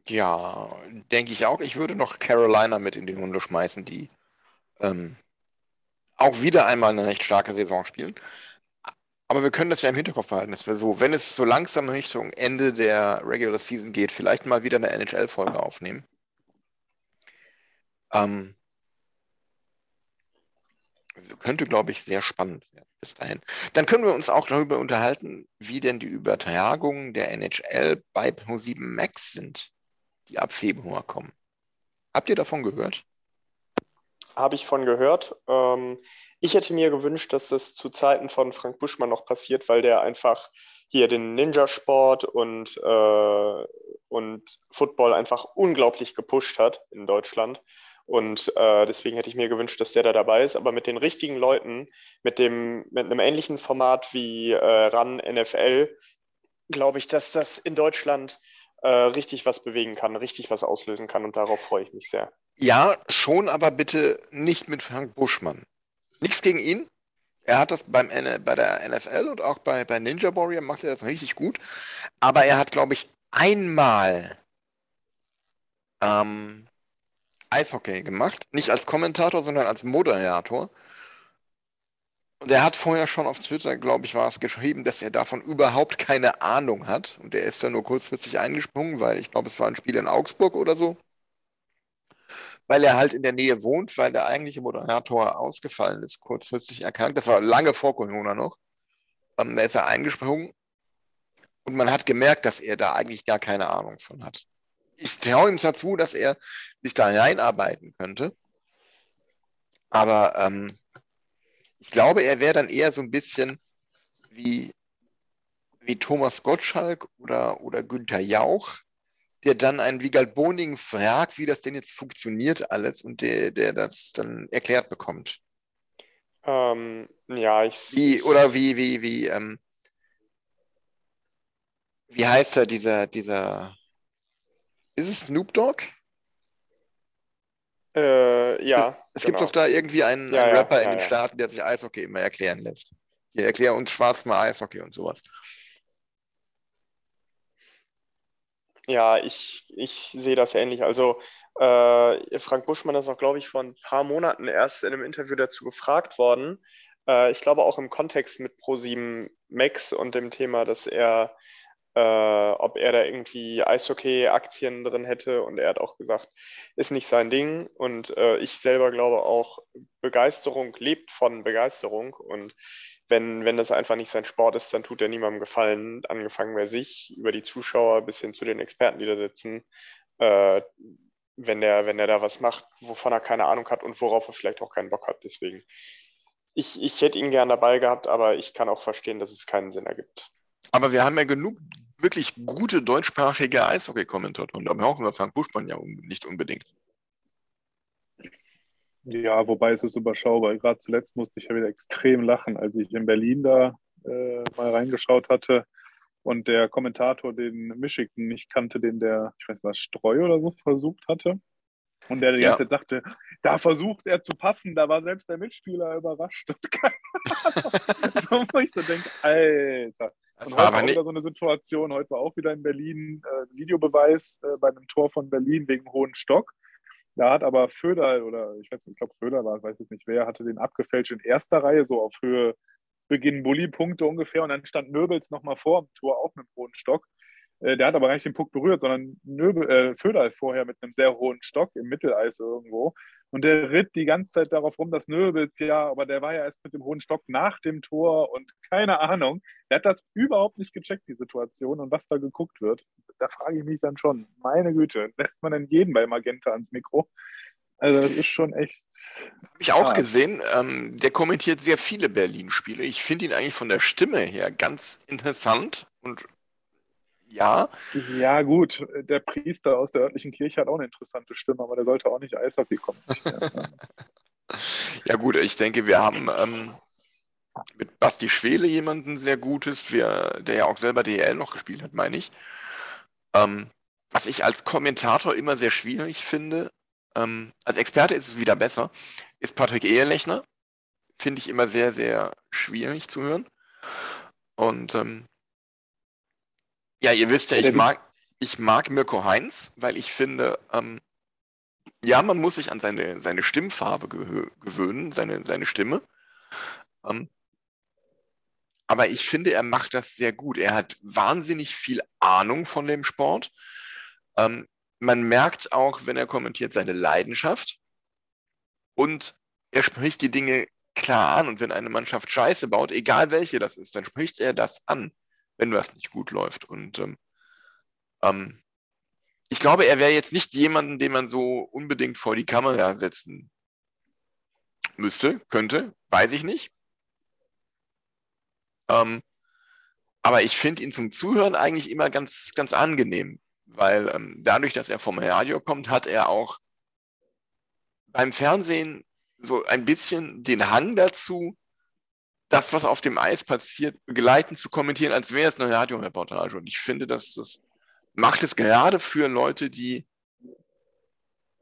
Ja, denke ich auch. Ich würde noch Carolina mit in die Runde schmeißen, die ähm, auch wieder einmal eine recht starke Saison spielen. Aber wir können das ja im Hinterkopf behalten. dass wir so, wenn es so langsam Richtung Ende der Regular Season geht, vielleicht mal wieder eine NHL-Folge aufnehmen. Ähm, könnte, glaube ich, sehr spannend werden bis dahin. Dann können wir uns auch darüber unterhalten, wie denn die Übertragungen der NHL bei Pro7 Max sind, die ab Februar kommen. Habt ihr davon gehört? Habe ich von gehört. Ähm, ich hätte mir gewünscht, dass das zu Zeiten von Frank Buschmann noch passiert, weil der einfach hier den Ninja-Sport und, äh, und Football einfach unglaublich gepusht hat in Deutschland. Und äh, deswegen hätte ich mir gewünscht, dass der da dabei ist. Aber mit den richtigen Leuten, mit, dem, mit einem ähnlichen Format wie äh, RAN NFL, glaube ich, dass das in Deutschland äh, richtig was bewegen kann, richtig was auslösen kann. Und darauf freue ich mich sehr. Ja, schon, aber bitte nicht mit Frank Buschmann. Nichts gegen ihn. Er hat das beim, bei der NFL und auch bei, bei Ninja Warrior macht er das richtig gut. Aber er hat, glaube ich, einmal ähm, Eishockey gemacht. Nicht als Kommentator, sondern als Moderator. Und er hat vorher schon auf Twitter, glaube ich, war es geschrieben, dass er davon überhaupt keine Ahnung hat. Und er ist dann nur kurzfristig eingesprungen, weil ich glaube, es war ein Spiel in Augsburg oder so. Weil er halt in der Nähe wohnt, weil der eigentliche Moderator ausgefallen ist, kurzfristig erkrankt. Das war lange vor Corona noch. Ähm, da ist er eingesprungen. Und man hat gemerkt, dass er da eigentlich gar keine Ahnung von hat. Ich traue ihm zwar zu, dass er sich da reinarbeiten könnte. Aber ähm, ich glaube, er wäre dann eher so ein bisschen wie, wie Thomas Gottschalk oder, oder Günther Jauch, der dann einen Wiegald Boning fragt, wie das denn jetzt funktioniert alles und der, der das dann erklärt bekommt. Ähm, ja, ich. Wie, oder wie, wie, wie, ähm, wie heißt er, dieser, dieser, ist es Snoop Dogg? Äh, ja. Es gibt genau. doch da irgendwie einen, Ja, einen ja, Rapper in ja, den ja. Staaten, der sich Eishockey immer erklären lässt. Hier erklär uns schwarz mal Eishockey und sowas. Ja, ich, ich sehe das ähnlich. Also äh, Frank Buschmann ist auch, glaube ich, vor ein paar Monaten erst in einem Interview dazu gefragt worden. Äh, ich glaube auch im Kontext mit Pro7 Max und dem Thema, dass er, äh, ob er da irgendwie Eishockey-Aktien drin hätte. Und er hat auch gesagt, ist nicht sein Ding. Und äh, ich selber glaube auch, Begeisterung lebt von Begeisterung. Und wenn, wenn das einfach nicht sein Sport ist, dann tut er niemandem Gefallen, angefangen bei sich, über die Zuschauer bis hin zu den Experten, die da sitzen. Äh, wenn der, wenn er da was macht, wovon er keine Ahnung hat und worauf er vielleicht auch keinen Bock hat. Deswegen, ich, ich hätte ihn gern dabei gehabt, aber ich kann auch verstehen, dass es keinen Sinn ergibt. Aber wir haben ja genug wirklich gute deutschsprachige Eishockey-Kommentatoren. Da brauchen wir Frank Buschmann ja nicht unbedingt. Ja, wobei es ist überschaubar. Gerade zuletzt musste ich ja wieder extrem lachen, als ich in Berlin da äh, mal reingeschaut hatte und der Kommentator den Michigan nicht kannte, den der, ich weiß nicht was, Streu oder so versucht hatte. Und der die Ja. ganze Zeit dachte, da versucht er zu passen, da war selbst der Mitspieler überrascht. Und keine Ahnung. so, wo ich so denke, Alter. Und war heute nicht, wieder so eine Situation, heute war auch wieder in Berlin äh, Videobeweis äh, bei einem Tor von Berlin wegen hohen Stock. Da hat aber Föder, oder ich weiß nicht, ich glaube Föder war, weiß jetzt nicht wer, hatte den abgefälscht in erster Reihe, so auf Höhe Beginn Bulli-Punkte ungefähr. Und dann stand Nöbels nochmal vor dem Tor, auch mit hohen Stock. Äh, der hat aber gar nicht den Puck berührt, sondern Nöbel, äh, Föderl vorher mit einem sehr hohen Stock im Mitteleis irgendwo. Und der ritt die ganze Zeit darauf rum, dass Nöbels, ja, aber der war ja erst mit dem hohen Stock nach dem Tor und keine Ahnung. Der hat das überhaupt nicht gecheckt, die Situation und was da geguckt wird. Da frage ich mich dann schon, meine Güte, lässt man denn jeden bei Magenta ans Mikro? Also das ist schon echt. habe ich auch gesehen, ähm, der kommentiert sehr viele Berlin-Spiele. Ich finde ihn eigentlich von der Stimme her ganz interessant und ja, Ja, gut, der Priester aus der örtlichen Kirche hat auch eine interessante Stimme, aber der sollte auch nicht Eishockey kommentieren. Ja gut, ich denke, wir haben ähm, mit Basti Schwele jemanden sehr Gutes, wir, der ja auch selber DEL noch gespielt hat, meine ich. Ähm, was ich als Kommentator immer sehr schwierig finde, ähm, als Experte ist es wieder besser, ist Patrick Ehelechner. Finde ich immer sehr, sehr schwierig zu hören. Und ähm, ja, ihr wisst ja, ich mag, ich mag Mirko Heinz, weil ich finde, ähm, ja, man muss sich an seine, seine Stimmfarbe gewö gewöhnen, seine, seine Stimme. Ähm, aber ich finde, er macht das sehr gut. Er hat wahnsinnig viel Ahnung von dem Sport. Ähm, man merkt auch, wenn er kommentiert, seine Leidenschaft. Und er spricht die Dinge klar an. Und wenn eine Mannschaft Scheiße baut, egal welche das ist, dann spricht er das an, wenn was nicht gut läuft. Und ähm, ähm, ich glaube, er wäre jetzt nicht jemanden, den man so unbedingt vor die Kamera setzen müsste, könnte, weiß ich nicht. Ähm, aber ich finde ihn zum Zuhören eigentlich immer ganz, ganz angenehm, weil ähm, dadurch, dass er vom Radio kommt, hat er auch beim Fernsehen so ein bisschen den Hang dazu, das, was auf dem Eis passiert, begleitend zu kommentieren, als wäre es eine Radioreportage. Und ich finde, dass das macht es gerade für Leute, die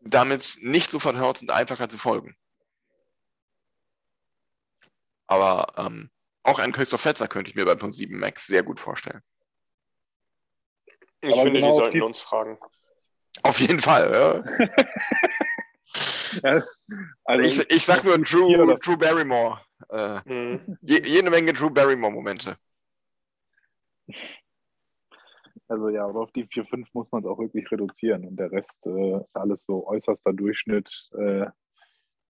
damit nicht so vertraut sind, einfacher zu folgen. Aber ähm, auch einen Christoph Fetzer könnte ich mir bei Punkt 7 Max sehr gut vorstellen. Ich Aber finde, genau die sollten die- uns fragen. Auf jeden Fall. Ja. Ja, also ich, ich sag nur oder- Drew Barrymore. Äh, Mhm. je, jede Menge Drew Barrymore-Momente. Also ja, aber auf die 4-5 muss man es auch wirklich reduzieren. Und der Rest äh, ist alles so äußerster Durchschnitt, äh,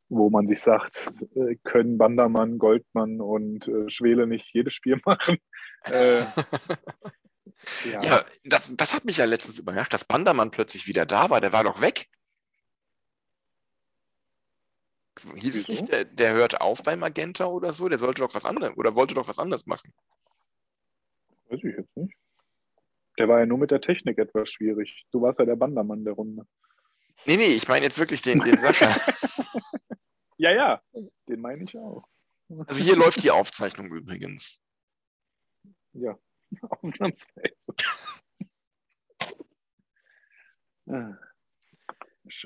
wo man sich sagt, äh, können Bandermann, Goldmann und äh, Schwele nicht jedes Spiel machen. Äh, ja, Ja, das, das hat mich ja letztens überrascht, dass Bandermann plötzlich wieder da war. Der war doch weg. Hieß es nicht, der, der hört auf bei Magenta oder so? Der sollte doch was anderes oder wollte doch was anderes machen. weiß ich jetzt nicht. Der war ja nur mit der Technik etwas schwierig. Du warst ja der Bandermann der Runde. Nee, nee, ich meine jetzt wirklich den, den Sascha. Ja, ja, den meine ich auch. Also hier läuft die Aufzeichnung übrigens. Ja, ausnahmsweise. Ah.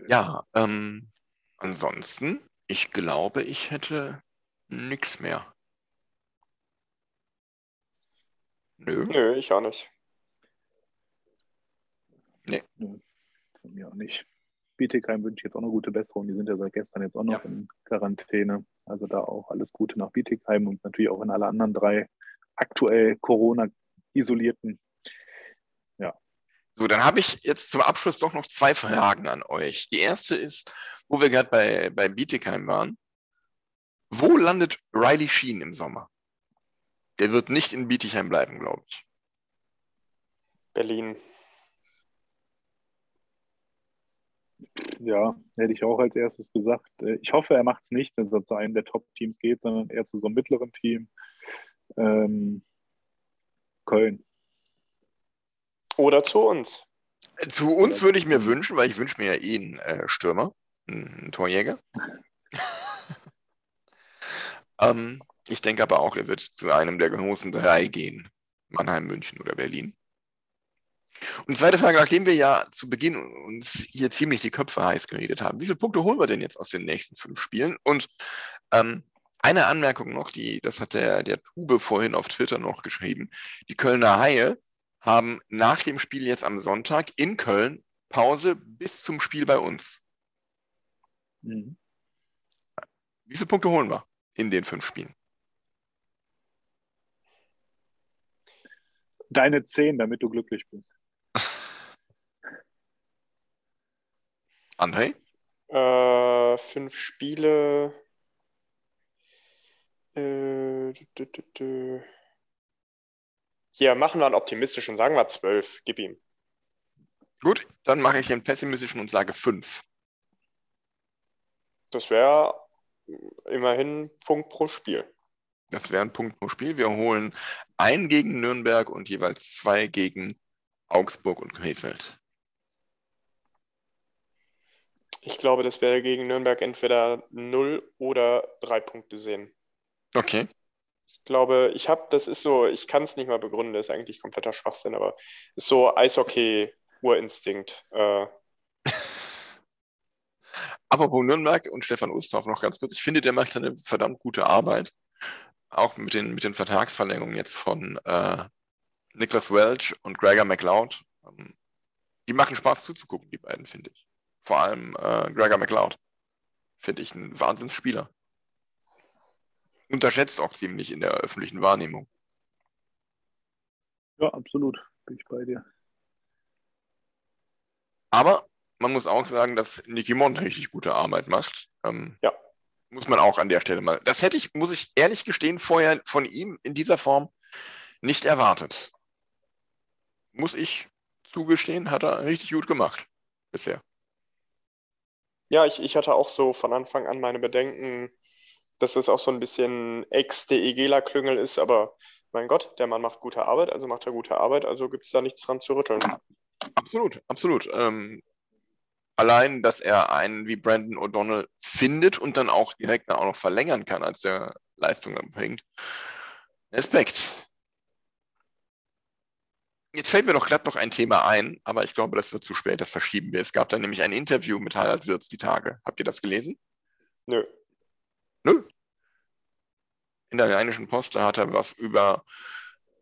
Ja, ähm, ansonsten, ich glaube, ich hätte nichts mehr. Nö. Nö, ich auch nicht. Von mir auch nicht. Bietigheim wünsche ich jetzt auch eine gute Besserung. Die sind ja seit gestern jetzt auch noch Ja. in Quarantäne. Also da auch alles Gute nach Bietigheim und natürlich auch in alle anderen drei aktuell Corona-Isolierten. So, dann habe ich jetzt zum Abschluss doch noch zwei Fragen an euch. Die erste ist, wo wir gerade bei, bei Bietigheim waren. Wo landet Riley Sheen im Sommer? Der wird nicht in Bietigheim bleiben, glaube ich. Berlin. Ja, hätte ich auch als erstes gesagt. Äh, Ich hoffe, er macht es nicht, dass er zu einem der Top-Teams geht, sondern eher zu so einem mittleren Team. Ähm, Köln. Oder zu uns. Zu uns würde ich mir wünschen, weil ich wünsche mir ja eh einen äh, Stürmer, einen, Torjäger. ähm, ich denke aber auch, er wird zu einem der großen drei gehen. Mannheim, München oder Berlin. Und zweite Frage, nachdem wir ja zu Beginn uns hier ziemlich die Köpfe heiß geredet haben, wie viele Punkte holen wir denn jetzt aus den nächsten fünf Spielen? Und ähm, eine Anmerkung noch, die, das hat der, der Tube vorhin auf Twitter noch geschrieben. Die Kölner Haie haben nach dem Spiel jetzt am Sonntag in Köln Pause bis zum Spiel bei uns. Mhm. Wie viele Punkte holen wir in den fünf Spielen? Deine zehn, damit du glücklich bist. André? Äh, fünf Spiele. Äh, dü- dü- dü- dü. Hier, machen wir einen optimistischen, sagen wir zwölf. Gib ihm. Gut, dann mache ich einen pessimistischen und sage fünf. Das wäre immerhin Punkt pro Spiel. Das wäre ein Punkt pro Spiel. Wir holen einen gegen Nürnberg und jeweils zwei gegen Augsburg und Krefeld. Ich glaube, das wäre gegen Nürnberg entweder null oder drei Punkte sehen. Okay. Ich glaube, ich habe, das ist so, ich kann es nicht mal begründen, das ist eigentlich kompletter Schwachsinn, aber ist so Eishockey-Urinstinkt. Äh, Apropos Nürnberg und Stefan Ustorf noch ganz kurz. Ich finde, der macht eine verdammt gute Arbeit. Auch mit den, mit den Vertragsverlängerungen jetzt von äh, Niklas Welch und Gregor McLeod. Ähm, die machen Spaß zuzugucken, die beiden, finde ich. Vor allem äh, Gregor McLeod. Finde ich ein Wahnsinnsspieler. Unterschätzt auch ziemlich in der öffentlichen Wahrnehmung. Ja, absolut. Bin ich bei dir. Aber man muss auch sagen, dass Nicky Mond richtig gute Arbeit macht. Ähm, Ja. Muss man auch an der Stelle mal. Das hätte ich, muss ich ehrlich gestehen, vorher von ihm in dieser Form nicht erwartet. Muss ich zugestehen, hat er richtig gut gemacht bisher. ja, ich, ich hatte auch so von Anfang an meine Bedenken, dass das auch so ein bisschen Ex-DEGler-Klüngel ist, aber mein Gott, der Mann macht gute Arbeit, also macht er gute Arbeit, also gibt es da nichts dran zu rütteln. Absolut, absolut. Ähm, allein, dass er einen wie Brandon O'Donnell findet und dann auch direkt dann auch noch verlängern kann, als der Leistung erbringt. Respekt. Jetzt fällt mir doch glatt noch ein Thema ein, aber ich glaube, das wird zu spät, das verschieben wir. Es gab dann nämlich ein Interview mit Harald Wirz die Tage. Habt ihr das gelesen? Nö. Nö. In der Rheinischen Post, hat er was über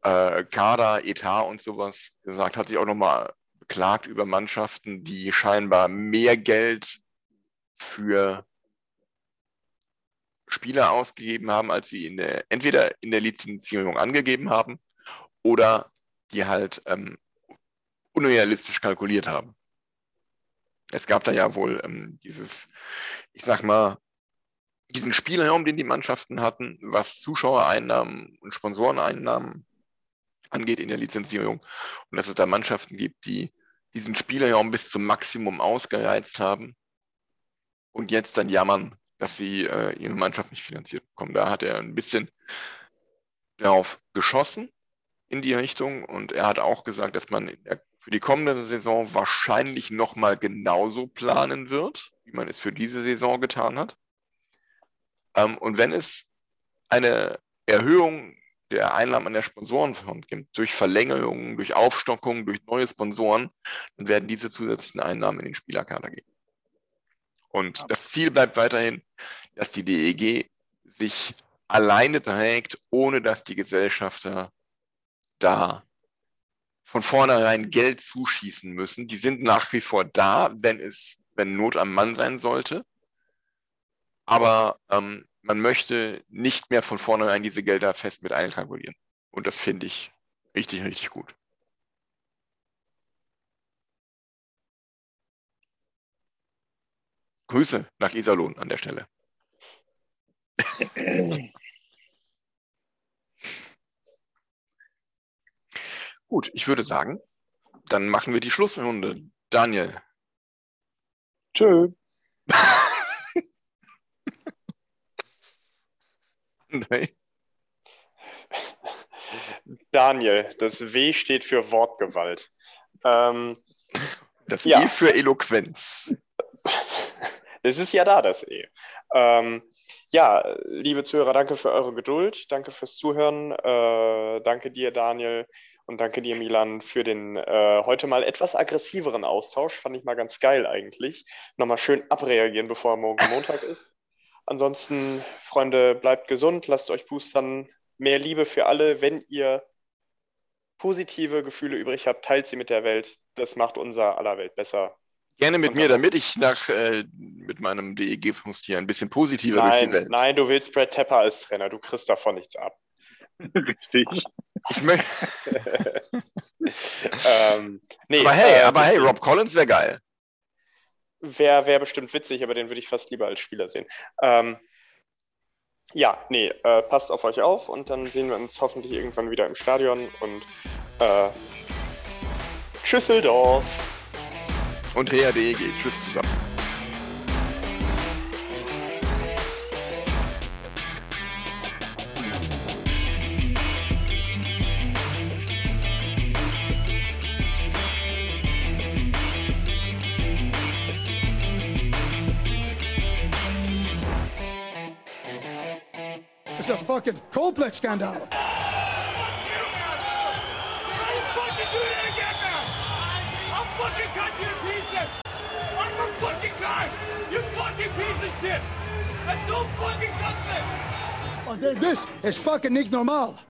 äh, Kader, Etat und sowas gesagt, hat sich auch nochmal beklagt über Mannschaften, die scheinbar mehr Geld für Spieler ausgegeben haben, als sie in der, entweder in der Lizenzierung angegeben haben oder die halt ähm, unrealistisch kalkuliert haben. Es gab da ja wohl ähm, dieses, ich sag mal, diesen Spielraum, den die Mannschaften hatten, was Zuschauereinnahmen und Sponsoreneinnahmen angeht in der Lizenzierung. Und dass es da Mannschaften gibt, die diesen Spielraum bis zum Maximum ausgereizt haben und jetzt dann jammern, dass sie äh, ihre Mannschaft nicht finanziert bekommen. Da hat er ein bisschen darauf geschossen in die Richtung und er hat auch gesagt, dass man für die kommende Saison wahrscheinlich nochmal genauso planen wird, wie man es für diese Saison getan hat. Ähm, und wenn es eine Erhöhung der Einnahmen an der Sponsorenfront gibt, durch Verlängerungen, durch Aufstockungen, durch neue Sponsoren, dann werden diese zusätzlichen Einnahmen in den Spielerkader gehen. Und das Ziel bleibt weiterhin, dass die DEG sich alleine trägt, ohne dass die Gesellschafter da von vornherein Geld zuschießen müssen. Die sind nach wie vor da, wenn es, wenn Not am Mann sein sollte. Aber ähm, man möchte nicht mehr von vornherein diese Gelder fest mit einkalkulieren. Und das finde ich richtig, richtig gut. Grüße nach Iserlohn an der Stelle. Gut, ich würde sagen, dann machen wir die Schlussrunde. Daniel. Tschö. Daniel, das W steht für Wortgewalt. Ähm, Das Ja. E für Eloquenz. Es ist ja da, das E. Ähm, ja, liebe Zuhörer, danke für eure Geduld, danke fürs Zuhören, äh, danke dir, Daniel, und danke dir, Milan, für den äh, heute mal etwas aggressiveren Austausch. Fand ich mal ganz geil eigentlich. Nochmal schön abreagieren, bevor morgen Montag ist. Ansonsten, Freunde, bleibt gesund, lasst euch boostern. Mehr Liebe für alle. Wenn ihr positive Gefühle übrig habt, teilt sie mit der Welt. Das macht unser aller Welt besser. Gerne mit Und mir, damit ich nach, äh, mit meinem DEG-Frust hier ein bisschen positiver durch die Nein, Welt. nein, du willst Brad Tepper als Trainer. Du kriegst davon nichts ab. Richtig. Ich möchte, ähm, nee, aber hey, äh, aber hey, Rob Collins wäre geil. Wäre wär bestimmt witzig, aber den würde ich fast lieber als Spieler sehen. Ähm, ja, nee, äh, passt auf euch auf und dann sehen wir uns hoffentlich irgendwann wieder im Stadion und äh, Tschüsseldorf. Und her DEG. Tschüss zusammen. More fucking time. You fucking piece of shit. That's so fucking gutless. Oh, This is fucking nicht normal.